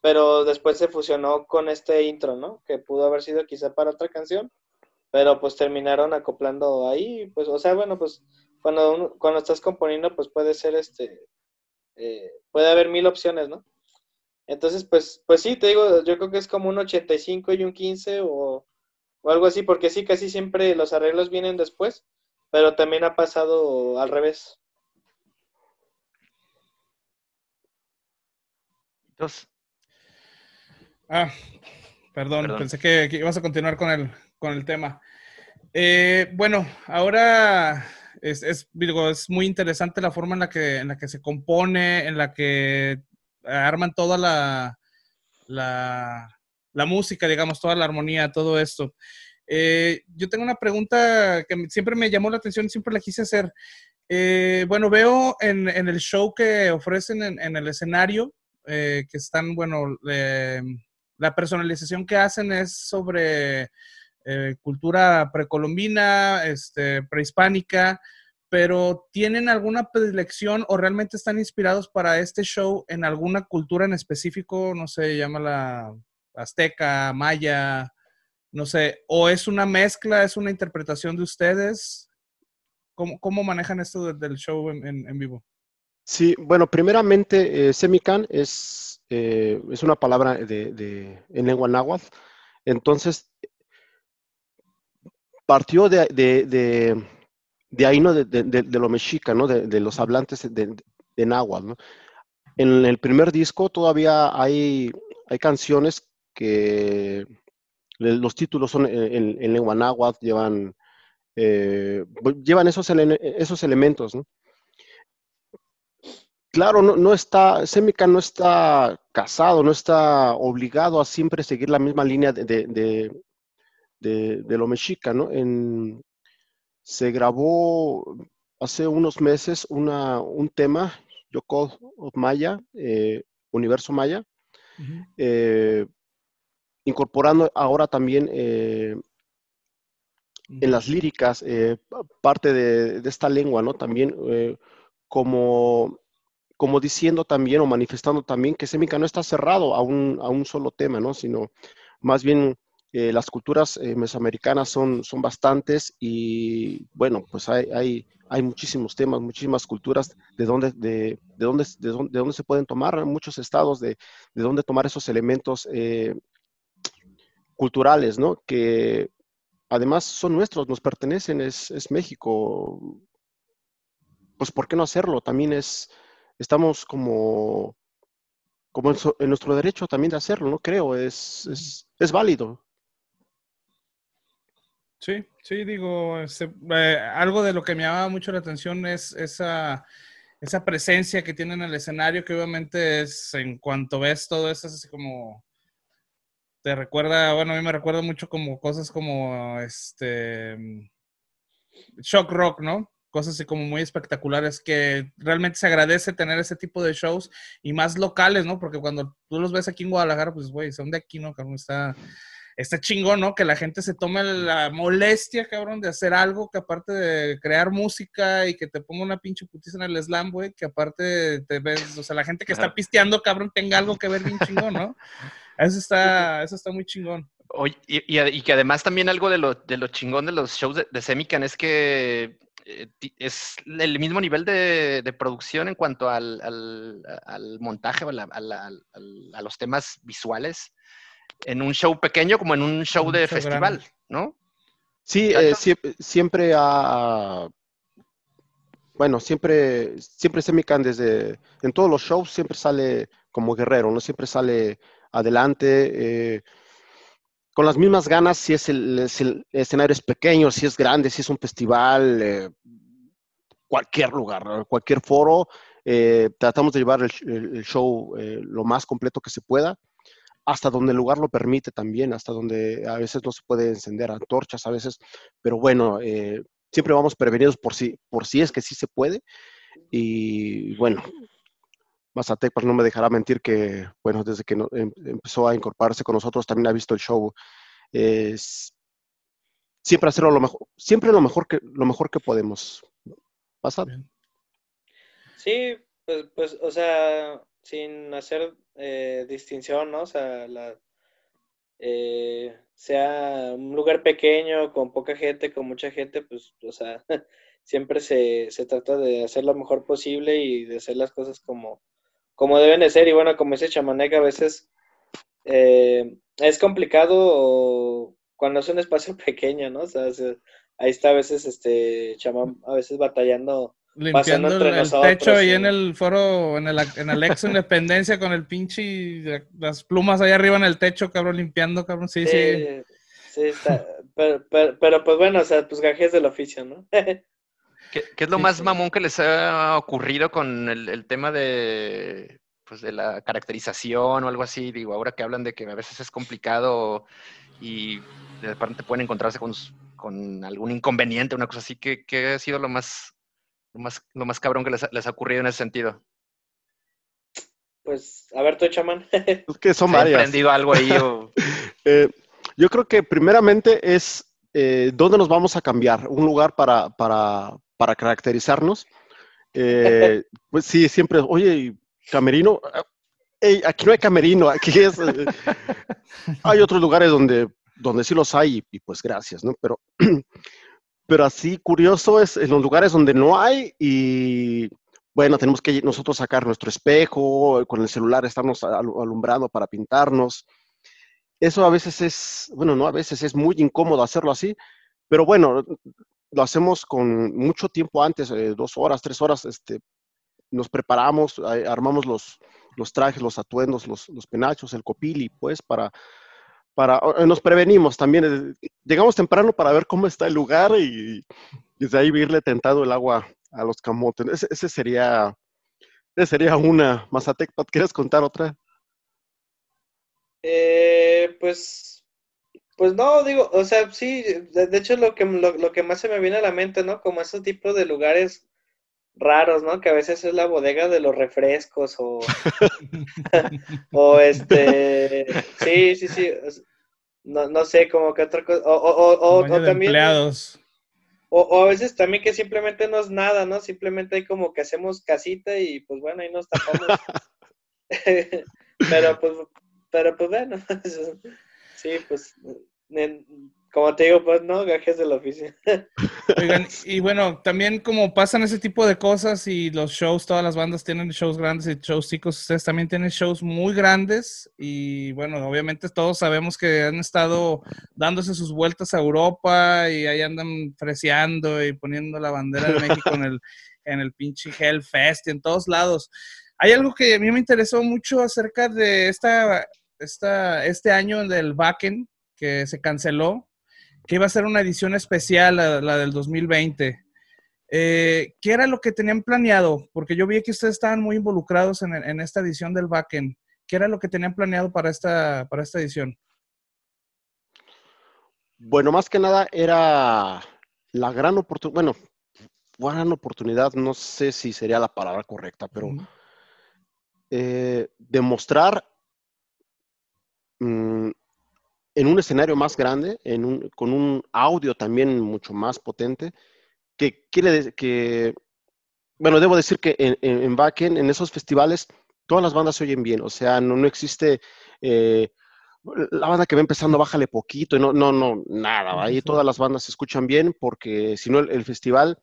pero después se fusionó con este intro, ¿no? Que pudo haber sido quizá para otra canción, pero pues terminaron acoplando ahí, pues, o sea, bueno, pues cuando, cuando estás componiendo, pues puede ser este, eh, puede haber mil opciones, ¿no? Entonces, pues, pues sí, te digo, yo creo que es como un 85 y un 15 o, o algo así, porque sí, casi siempre los arreglos vienen después pero también ha pasado al revés. Entonces. Ah, perdón, pensé que, ibas a continuar con el, con el tema. Eh, bueno, ahora es, es, es muy interesante la forma en la, que, en la que se compone, en la que arman toda la, la, la música, digamos, toda la armonía, todo esto. Eh, yo tengo una pregunta que siempre me llamó la atención, siempre la quise hacer. Eh, bueno, veo en, el show que ofrecen en, el escenario eh, que están, bueno, la personalización que hacen es sobre cultura precolombina, este, prehispánica, pero ¿tienen alguna predilección o realmente están inspirados para este show en alguna cultura en específico? No sé, la azteca, maya, no sé, o es una mezcla, es una interpretación de ustedes. ¿Cómo, manejan esto del show en, vivo? Sí, bueno, primeramente, eh, Semican es, eh, es una palabra de, en lengua náhuatl. Entonces, partió de, de, ahí, ¿no? De, lo mexica, ¿no? De, los hablantes de, náhuatl. En el primer disco todavía hay, hay canciones que los títulos son en, lengua náhuatl, llevan, eh, llevan esos, esos elementos. claro, no, no está, Semica no está casado, no está obligado a siempre seguir la misma línea de, de, de, de, de lo mexica, ¿no? En, se grabó hace unos meses una, un tema, Yoko Maya, eh, Universo Maya, eh, incorporando ahora también eh, en las líricas pa- parte de, de esta lengua, ¿no? También como, como diciendo también o manifestando también que Semica no está cerrado a un, a un solo tema, ¿no? Sino más bien eh, las culturas eh, mesoamericanas son, son bastantes y bueno, pues hay, hay, hay muchísimos temas, muchísimas culturas de dónde, de, de dónde, de se pueden tomar, muchos estados de, de dónde tomar esos elementos eh, culturales, ¿no? Que además son nuestros, nos pertenecen, es, es México. Pues, ¿por qué no hacerlo? También es, estamos como, como en nuestro derecho también de hacerlo, ¿no? Creo, es, es, es válido. Sí, sí, digo, este, eh, algo de lo que me llamaba mucho la atención es esa, esa presencia que tiene en el escenario, que obviamente es, en cuanto ves todo eso, es así como, te recuerda, bueno, a mí me recuerda mucho como cosas como, este, shock rock, ¿no? Cosas así como muy espectaculares que realmente se agradece tener ese tipo de shows y más locales, ¿no? Porque cuando tú los ves aquí en Guadalajara, pues, güey, son de aquí, ¿no? Cabrón, está, está chingón, ¿no? Que la gente se tome la molestia, cabrón, de hacer algo que aparte de crear música y que te ponga una pinche putiza en el slam, güey, que aparte te ves, o sea, la gente que está pisteando, cabrón, tenga algo que ver bien chingón, ¿no? Eso está, [LAUGHS] eso está muy chingón. Oye, y, y a- y que además también algo de lo, de lo chingón de los shows de, de Semican es que eh, es el mismo nivel de, de producción en cuanto al, al- al montaje, a, la- a la- al- a los temas visuales, en un show pequeño como en un show Un de show festival, grande. ¿no? Sí, eh, sie- siempre ha, bueno, siempre, siempre Semican desde, en todos los shows siempre sale como guerrero, ¿no? Siempre sale adelante, eh, con las mismas ganas, si es el, es el escenario es pequeño, si es grande, si es un festival, eh, cualquier lugar, cualquier foro, eh, tratamos de llevar el, el- el show eh, lo más completo que se pueda, hasta donde el lugar lo permite también, hasta donde a veces no se puede encender antorchas, a veces, pero bueno, eh, siempre vamos prevenidos por si, por si es que sí se puede. Y bueno, Mazatec pues, no me dejará mentir que, bueno, desde que no- em- empezó a incorporarse con nosotros, también ha visto el show. Es, siempre hacerlo lo mejor, siempre lo mejor que, lo mejor que podemos. Pasa. Bien. Sí, pues, pues, o sea, sin hacer eh, distinción, ¿no? O sea, la, eh, sea un lugar pequeño, con poca gente, con mucha gente, pues, o sea, [LAUGHS] siempre se, se trata de hacer lo mejor posible y de hacer las cosas como, como deben de ser. Y bueno, como dice Chamanec, a veces eh, es complicado cuando es un espacio [LAUGHS] pequeño, ¿no? O sea, se- ahí está a veces este chamán, a veces batallando. Limpiando el, techo ahí sí. en el foro, en el, en el ex Independencia con el pinche, y las plumas ahí arriba en el techo, cabrón, limpiando, cabrón. Sí, sí. Sí, sí, está. Pero, pero, pero, pues bueno, o sea, pues gajes del oficio, ¿no? [LAUGHS] ¿Qué, qué es lo Sí, más sí. mamón que les ha ocurrido con el, el tema de, pues, de la caracterización o algo así? Digo, ahora que hablan de que a veces es complicado y de repente pueden encontrarse con, con algún inconveniente, una cosa así, ¿qué, qué ha sido lo más, lo más, lo más cabrón que les ha, les ha ocurrido en ese sentido? Pues, a ver, tú, chamán. [LAUGHS] Es que son ¿Se ha varias. emprendido algo ahí o- [LAUGHS] Eh, yo creo que primeramente es eh, dónde nos vamos a cambiar, un lugar para, para, para caracterizarnos. Eh, [LAUGHS] pues sí, siempre, oye, camerino, Ah, ey, aquí no hay camerino, aquí es... eh, hay otros lugares donde, donde sí los hay y, y pues gracias, ¿no? Pero, [CLEARS THROAT] pero así curioso es en los lugares donde no hay y bueno, tenemos que nosotros sacar nuestro espejo, con el celular estarnos alu- alumbrando para pintarnos. Eso a veces es, bueno, no a veces es muy incómodo hacerlo así, pero bueno, lo hacemos con mucho tiempo antes, eh, dos horas, tres horas, este, nos preparamos, eh, armamos los, los trajes, los atuendos, los, los penachos, el copili, pues, para, para, eh, nos prevenimos también, llegamos temprano para ver cómo está el lugar y desde ahí irle tentado el agua a los camotes. Ese, ese sería, Esa sería una. Mazatec, ¿quieres contar otra? Eh, pues, pues no, digo, o sea, sí, de, hecho lo que, lo, lo que más se me viene a la mente, ¿no? Como esos tipos de lugares raros, ¿no? Que a veces es la bodega de los refrescos o, [LAUGHS] o este, sí, sí, sí, no, no sé, como que otra cosa, o, o, o, o de también, empleados. o, o a veces también que simplemente no es nada, ¿no? Simplemente hay como que hacemos casita y pues bueno, ahí nos tapamos. [LAUGHS] pero pues, pero pues bueno, [LAUGHS] sí, pues, como te digo, pues no, gajes del oficio. [LAUGHS] Oigan, y bueno, también como pasan ese tipo de cosas y los shows, todas las bandas tienen shows grandes y shows chicos, ustedes también tienen shows muy grandes y bueno, obviamente todos sabemos que han estado dándose sus vueltas a Europa y ahí andan freseando y poniendo la bandera de México en el, [LAUGHS] en el pinche Hellfest y en todos lados. Hay algo que a mí me interesó mucho acerca de esta, esta, este año del Wacken que se canceló que iba a ser una edición especial, la, la del 2020. Eh, ¿Qué era lo que tenían planeado? Porque yo vi que ustedes estaban muy involucrados en, en esta edición del Backend. ¿Qué era lo que tenían planeado para esta, para esta edición? Bueno, más que nada era la gran oportunidad, bueno, gran oportunidad, no sé si sería la palabra correcta, pero eh, demostrar mm, en un escenario más grande, en un- con un audio también mucho más potente, que quiere decir que, bueno, debo decir que en, en, en Backend, en esos festivales, todas las bandas se oyen bien, o sea, no, no existe eh, la banda que va empezando, bájale poquito, no, no, no, nada, ahí todas las bandas se escuchan bien, porque si no el, el festival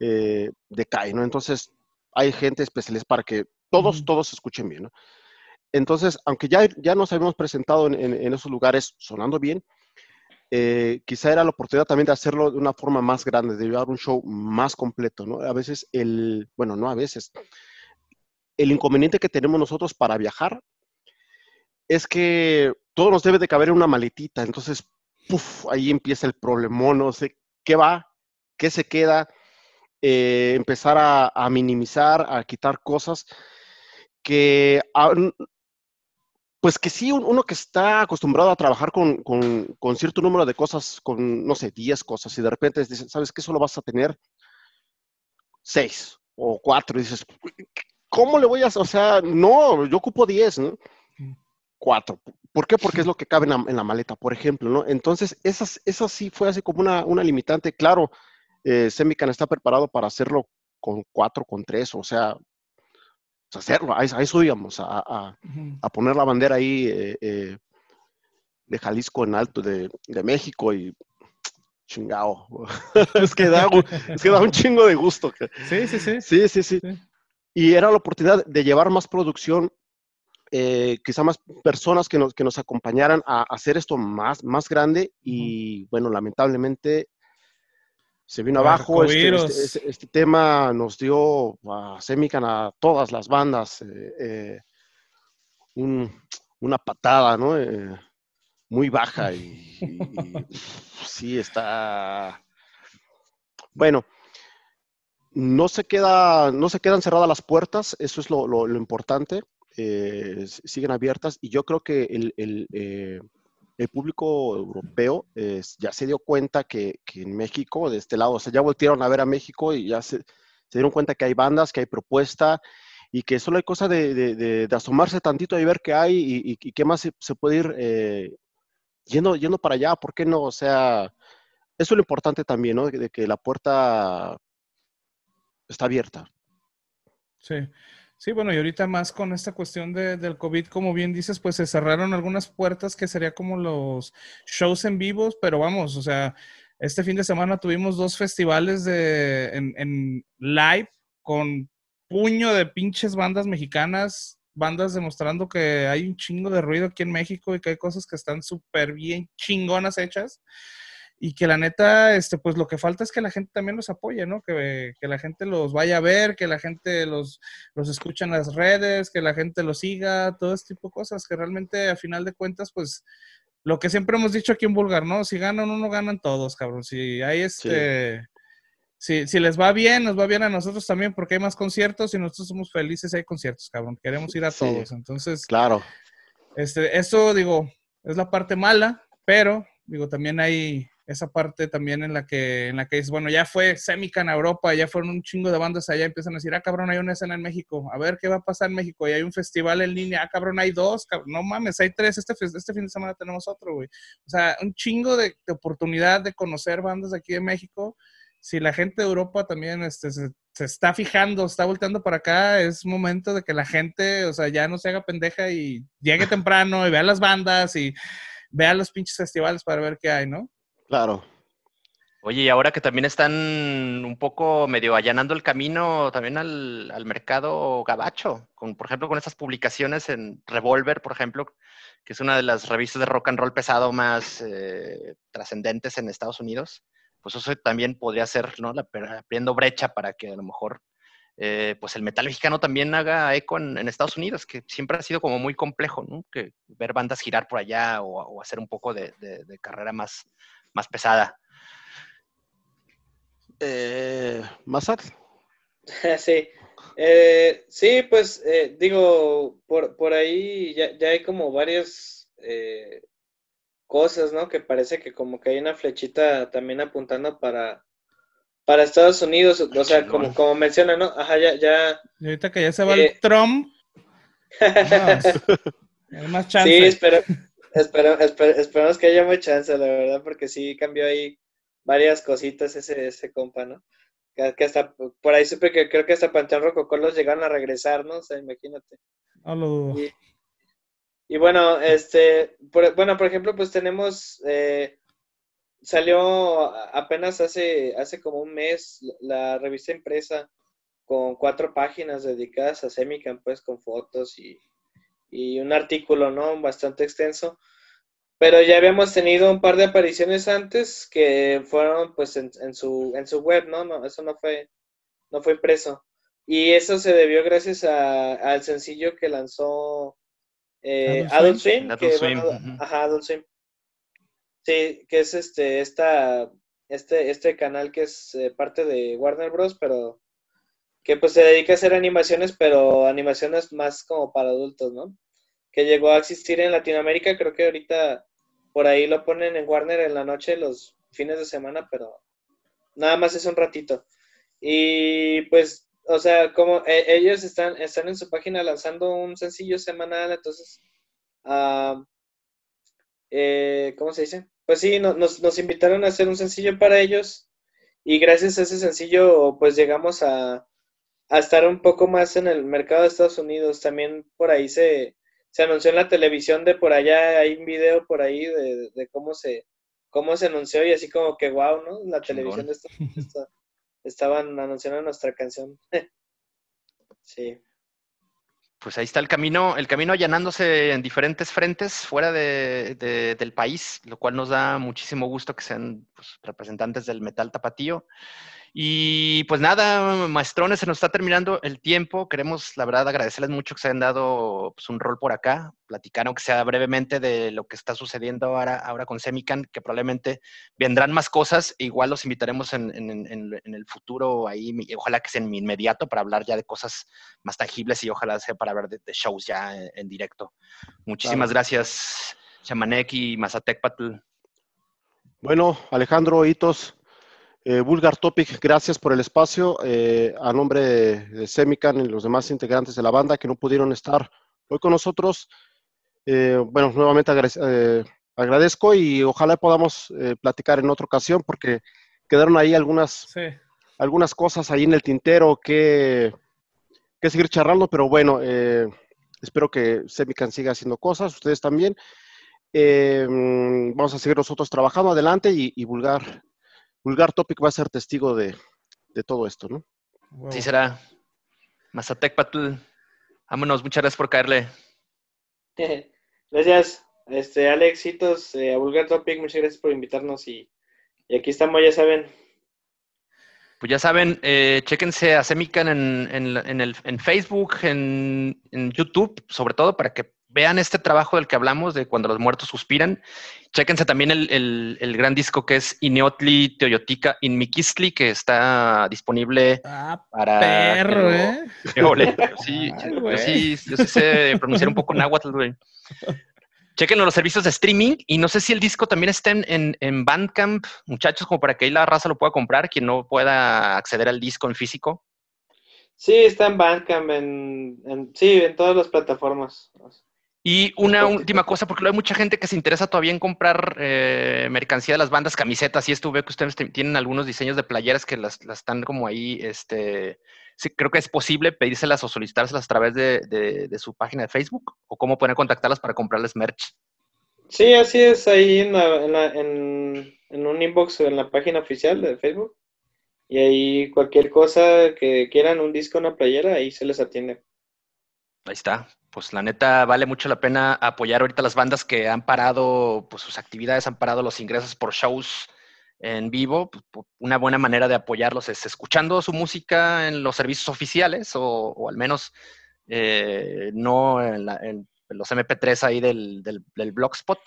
eh, decae, ¿no? Entonces, hay gente especialista para que todos, todos se escuchen bien, ¿no? Entonces, aunque ya, ya nos habíamos presentado en, esos lugares sonando bien, eh, quizá era la oportunidad también de hacerlo de una forma más grande, de llevar un show más completo, ¿no? A veces el, bueno, no a veces, el inconveniente que tenemos nosotros para viajar es que todo nos debe de caber en una maletita, entonces, ahí empieza el problemón, no sé qué va, qué se queda, eh, empezar a, minimizar, a quitar cosas que ah, pues que sí, un- uno que está acostumbrado a trabajar con, con- con cierto número de cosas, con, no sé, 10 cosas, y de repente dices, ¿sabes qué? Solo vas a tener 6 o 4, y dices, ¿cómo le voy a? O sea, no, yo ocupo 10, ¿no? Mm. 4. ¿Por qué? Porque es lo que cabe en la, en la maleta, por ejemplo, ¿no? Entonces, esas, esa sí fue así como una, una limitante. Claro, eh, Semican está preparado para hacerlo con 4, con 3, o sea, hacerlo, a a eso íbamos, a, a- poner la bandera ahí eh, eh, de Jalisco en alto, de, de México y chingao. [LAUGHS] es, que da, es que da un chingo de gusto. sí, sí. Sí, sí, sí. Sí. Y era la oportunidad de llevar más producción, eh, quizá más personas que nos, que nos acompañaran a hacer esto más, más grande y bueno, lamentablemente se vino abajo. Este, este- este- este tema nos dio a Semican, a todas las bandas, eh, eh, un- una patada, ¿no? Eh, muy baja y, y- y, [LAUGHS] sí está... Bueno, no se, queda, no se quedan cerradas las puertas, eso es lo, lo- lo importante, eh, siguen abiertas y yo creo que el, el, el público europeo eh, ya se dio cuenta que, que en México, de este lado, o sea, ya voltearon a ver a México y ya se, dieron cuenta que hay bandas, que hay propuesta y que solo hay cosa de, de- de- asomarse tantito y ver qué hay y, y- qué más se, puede ir eh, yendo, yendo para allá, ¿por qué no? O sea, eso es lo importante también, ¿no? De que la puerta está abierta. Sí. Sí, bueno, y ahorita más con esta cuestión de- del COVID, como bien dices, pues se cerraron algunas puertas que sería como los shows en vivos, pero vamos, o sea, este fin de semana tuvimos dos festivales de, en, en live con puño de pinches bandas mexicanas, bandas demostrando que hay un chingo de ruido aquí en México y que hay cosas que están súper bien chingonas hechas. Y que la neta, este, pues lo que falta es que la gente también los apoye, ¿no? Que, que la gente los vaya a ver, que la gente los, los escuche en las redes, que la gente los siga, todo este tipo de cosas, que realmente a final de cuentas, pues lo que siempre hemos dicho aquí en Vulgar, ¿no? Si ganan uno, ganan todos, cabrón. Si hay este, si, si les va bien, nos va bien a nosotros también porque hay más conciertos y nosotros somos felices hay conciertos, cabrón. Queremos ir a Sí. todos. Entonces, Claro. este, esto, digo, es la parte mala, pero, digo, también hay esa parte también en la que, en la que es, bueno, ya fue Semican a Europa, ya fueron un chingo de bandas allá, empiezan a decir, ah, cabrón, hay una escena en México, a ver qué va a pasar en México, y hay un festival en línea, ah, cabrón, hay dos, cabrón, no mames, hay tres, este, este fin de semana tenemos otro, güey. O sea, un chingo de, de oportunidad de conocer bandas de aquí de México. Si la gente de Europa también este, se, se está fijando, está volteando para acá, es momento de que la gente, o sea, ya no se haga pendeja y llegue temprano y vea las bandas y vea los pinches festivales para ver qué hay, ¿no? Claro. Oye, y ahora que también están un poco medio allanando el camino también al, al mercado gabacho, con, por ejemplo, con estas publicaciones en Revolver, por ejemplo, que es una de las revistas de rock and roll pesado más eh, trascendentes en Estados Unidos, pues eso también podría ser, ¿no? La, abriendo brecha para que a lo mejor, eh, pues el metal mexicano también haga eco en, Estados Unidos, que siempre ha sido como muy complejo, ¿no? Que ver bandas girar por allá o, hacer un poco de carrera más, más pesada. Eh, [LAUGHS] sí. Eh, sí, pues eh, digo, por, por ahí ya, ya, hay como varias eh, cosas, ¿no? Que parece que como que hay una flechita también apuntando para, para Estados Unidos, o sea, como, como menciona, ¿no? Ajá, ya, ya. Y ahorita que ya se va el Trump. [LAUGHS] [LAUGHS] hay más chance. Sí, espero, espero, que haya más chance, la verdad, porque sí cambió ahí varias cositas ese, ese compa, ¿no? Que, que, hasta por ahí supe que creo que hasta Panteón Rococó los llegaron a regresar, ¿no? O sea, imagínate. No lo dudo. Y, y bueno, este, por, bueno, por ejemplo, pues tenemos, eh, salió apenas hace, hace como un mes la revista impresa con cuatro páginas dedicadas a Semican, pues con fotos y, y un artículo, ¿no? Bastante extenso. Pero ya habíamos tenido un par de apariciones antes que fueron pues en, en, su, en su web, ¿no? no eso no fue, no fue impreso. Y eso se debió gracias a, al sencillo que lanzó eh, Adult Swim. Adult que, Swim. Ajá, Adult Swim. Sí, que es este, esta, este, este canal que es eh, parte de Warner Bros., pero que pues se dedica a hacer animaciones, pero animaciones más como para adultos, ¿no? Que llegó a existir en Latinoamérica, creo que ahorita por ahí lo ponen en Warner en la noche los fines de semana, pero nada más es un ratito. Y pues, o sea, como eh, ellos están, están en su página lanzando un sencillo semanal, entonces, uh, eh, ¿cómo se dice? Pues sí, no, nos, nos invitaron a hacer un sencillo para ellos y gracias a ese sencillo pues llegamos a, a estar un poco más en el mercado de Estados Unidos. También por ahí se, se anunció en la televisión de por allá, hay un video por ahí de, de cómo se cómo se anunció y así como que wow, ¿no? La Chingón. televisión de esta, [LAUGHS] esta, estaban anunciando nuestra canción. [LAUGHS] sí. Pues ahí está el camino, el camino allanándose en diferentes frentes fuera de, de, del país, lo cual nos da muchísimo gusto que sean pues, representantes del metal tapatío. Y pues nada, maestrones, se nos está terminando el tiempo. Queremos, la verdad, agradecerles mucho que se hayan dado pues, un rol por acá. Platicaron que sea brevemente de lo que está sucediendo ahora, ahora con Semican, que probablemente vendrán más cosas. E igual los invitaremos en, en, en, en, el futuro ahí, ojalá que sea en inmediato para hablar ya de cosas más tangibles y ojalá sea para hablar de, de shows ya en, directo. Muchísimas claro. gracias, Chamanek y Mazatecpatl. Bueno, Alejandro Hitos, eh, Vulgar Topic, gracias por el espacio. Eh, a nombre de, de, Semican y los demás integrantes de la banda que no pudieron estar hoy con nosotros, eh, bueno, nuevamente agradezco, y ojalá podamos platicar en otra ocasión porque quedaron ahí algunas, sí. algunas cosas ahí en el tintero que, que seguir charlando, pero bueno, espero que Semican siga haciendo cosas, ustedes también. vamos a seguir nosotros trabajando adelante y, y Vulgar Vulgar Topic va a ser testigo de, de todo esto, ¿no? Wow. Sí será. Mazatec Patl. Vámonos, muchas gracias por caerle. [LAUGHS] Gracias, este, Alexitos, eh, a Vulgar Topic, muchas gracias por invitarnos y, y, aquí estamos, ya saben. Pues ya saben, eh, chéquense a Semican en, en, en, el, en Facebook, en, en YouTube, sobre todo para que vean este trabajo del que hablamos, de cuando los muertos suspiran. Chéquense también el, el, gran disco que es Ineotli Teoyotica in Mikistli, que está disponible ah, para. Perro, ¿eh? [LAUGHS] sí, sí, yo sí sé pronunciar un poco náhuatl, güey. Chequen los servicios de streaming y no sé si el disco también está en, en, Bandcamp, muchachos, como para que ahí la raza lo pueda comprar, quien no pueda acceder al disco en físico. Sí, está en Bandcamp, en, sí, en todas las plataformas. Y una última cosa, porque hay mucha gente que se interesa todavía en comprar eh, mercancía de las bandas, camisetas, y esto veo que ustedes tienen algunos diseños de playeras que las, las están como ahí, este, sí, creo que es posible pedírselas o solicitárselas a través de, su página de Facebook o cómo pueden contactarlas para comprarles merch. Sí, así es, ahí en, en, un inbox en la página oficial de Facebook. Y ahí cualquier cosa que quieran, un disco, una playera, ahí se les atiende. Ahí está. Pues la neta vale mucho la pena apoyar ahorita las bandas que han parado pues, sus actividades, han parado los ingresos por shows en vivo, pues, una buena manera de apoyarlos es escuchando su música en los servicios oficiales o, al menos eh, no en, los MP3 ahí del, del, Blogspot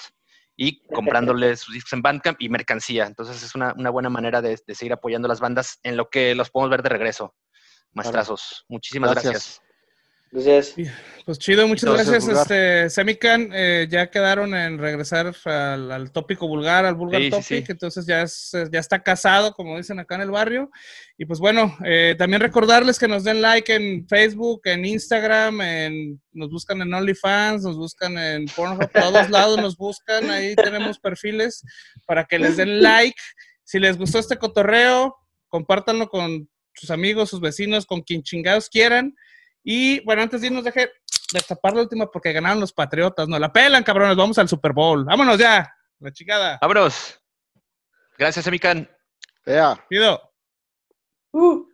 y comprándoles sus discos en Bandcamp y mercancía. Entonces es una, buena manera de, seguir apoyando las bandas en lo que los podemos ver de regreso. Maestrazos, muchísimas gracias. Gracias. Pues chido, muchas gracias, este, Semican. Eh, ya quedaron en regresar al, tópico vulgar, al vulgar topic, entonces ya, ya está casado, como dicen acá en el barrio. Y pues bueno, eh, también recordarles que nos den like en Facebook, en Instagram, en, nos buscan en OnlyFans, nos buscan en Pornhub, todos lados nos buscan, ahí tenemos perfiles para que les den like. Si les gustó este cotorreo, compártanlo con sus amigos, sus vecinos, con quien chingados quieran. Y bueno, antes de irnos, deje destapar la última porque ganaron los Patriotas. No, la pelan, cabrones. Vamos al Super Bowl. Vámonos ya. La chingada. Vámonos. Gracias, Emican. Vea. Pido. Uh.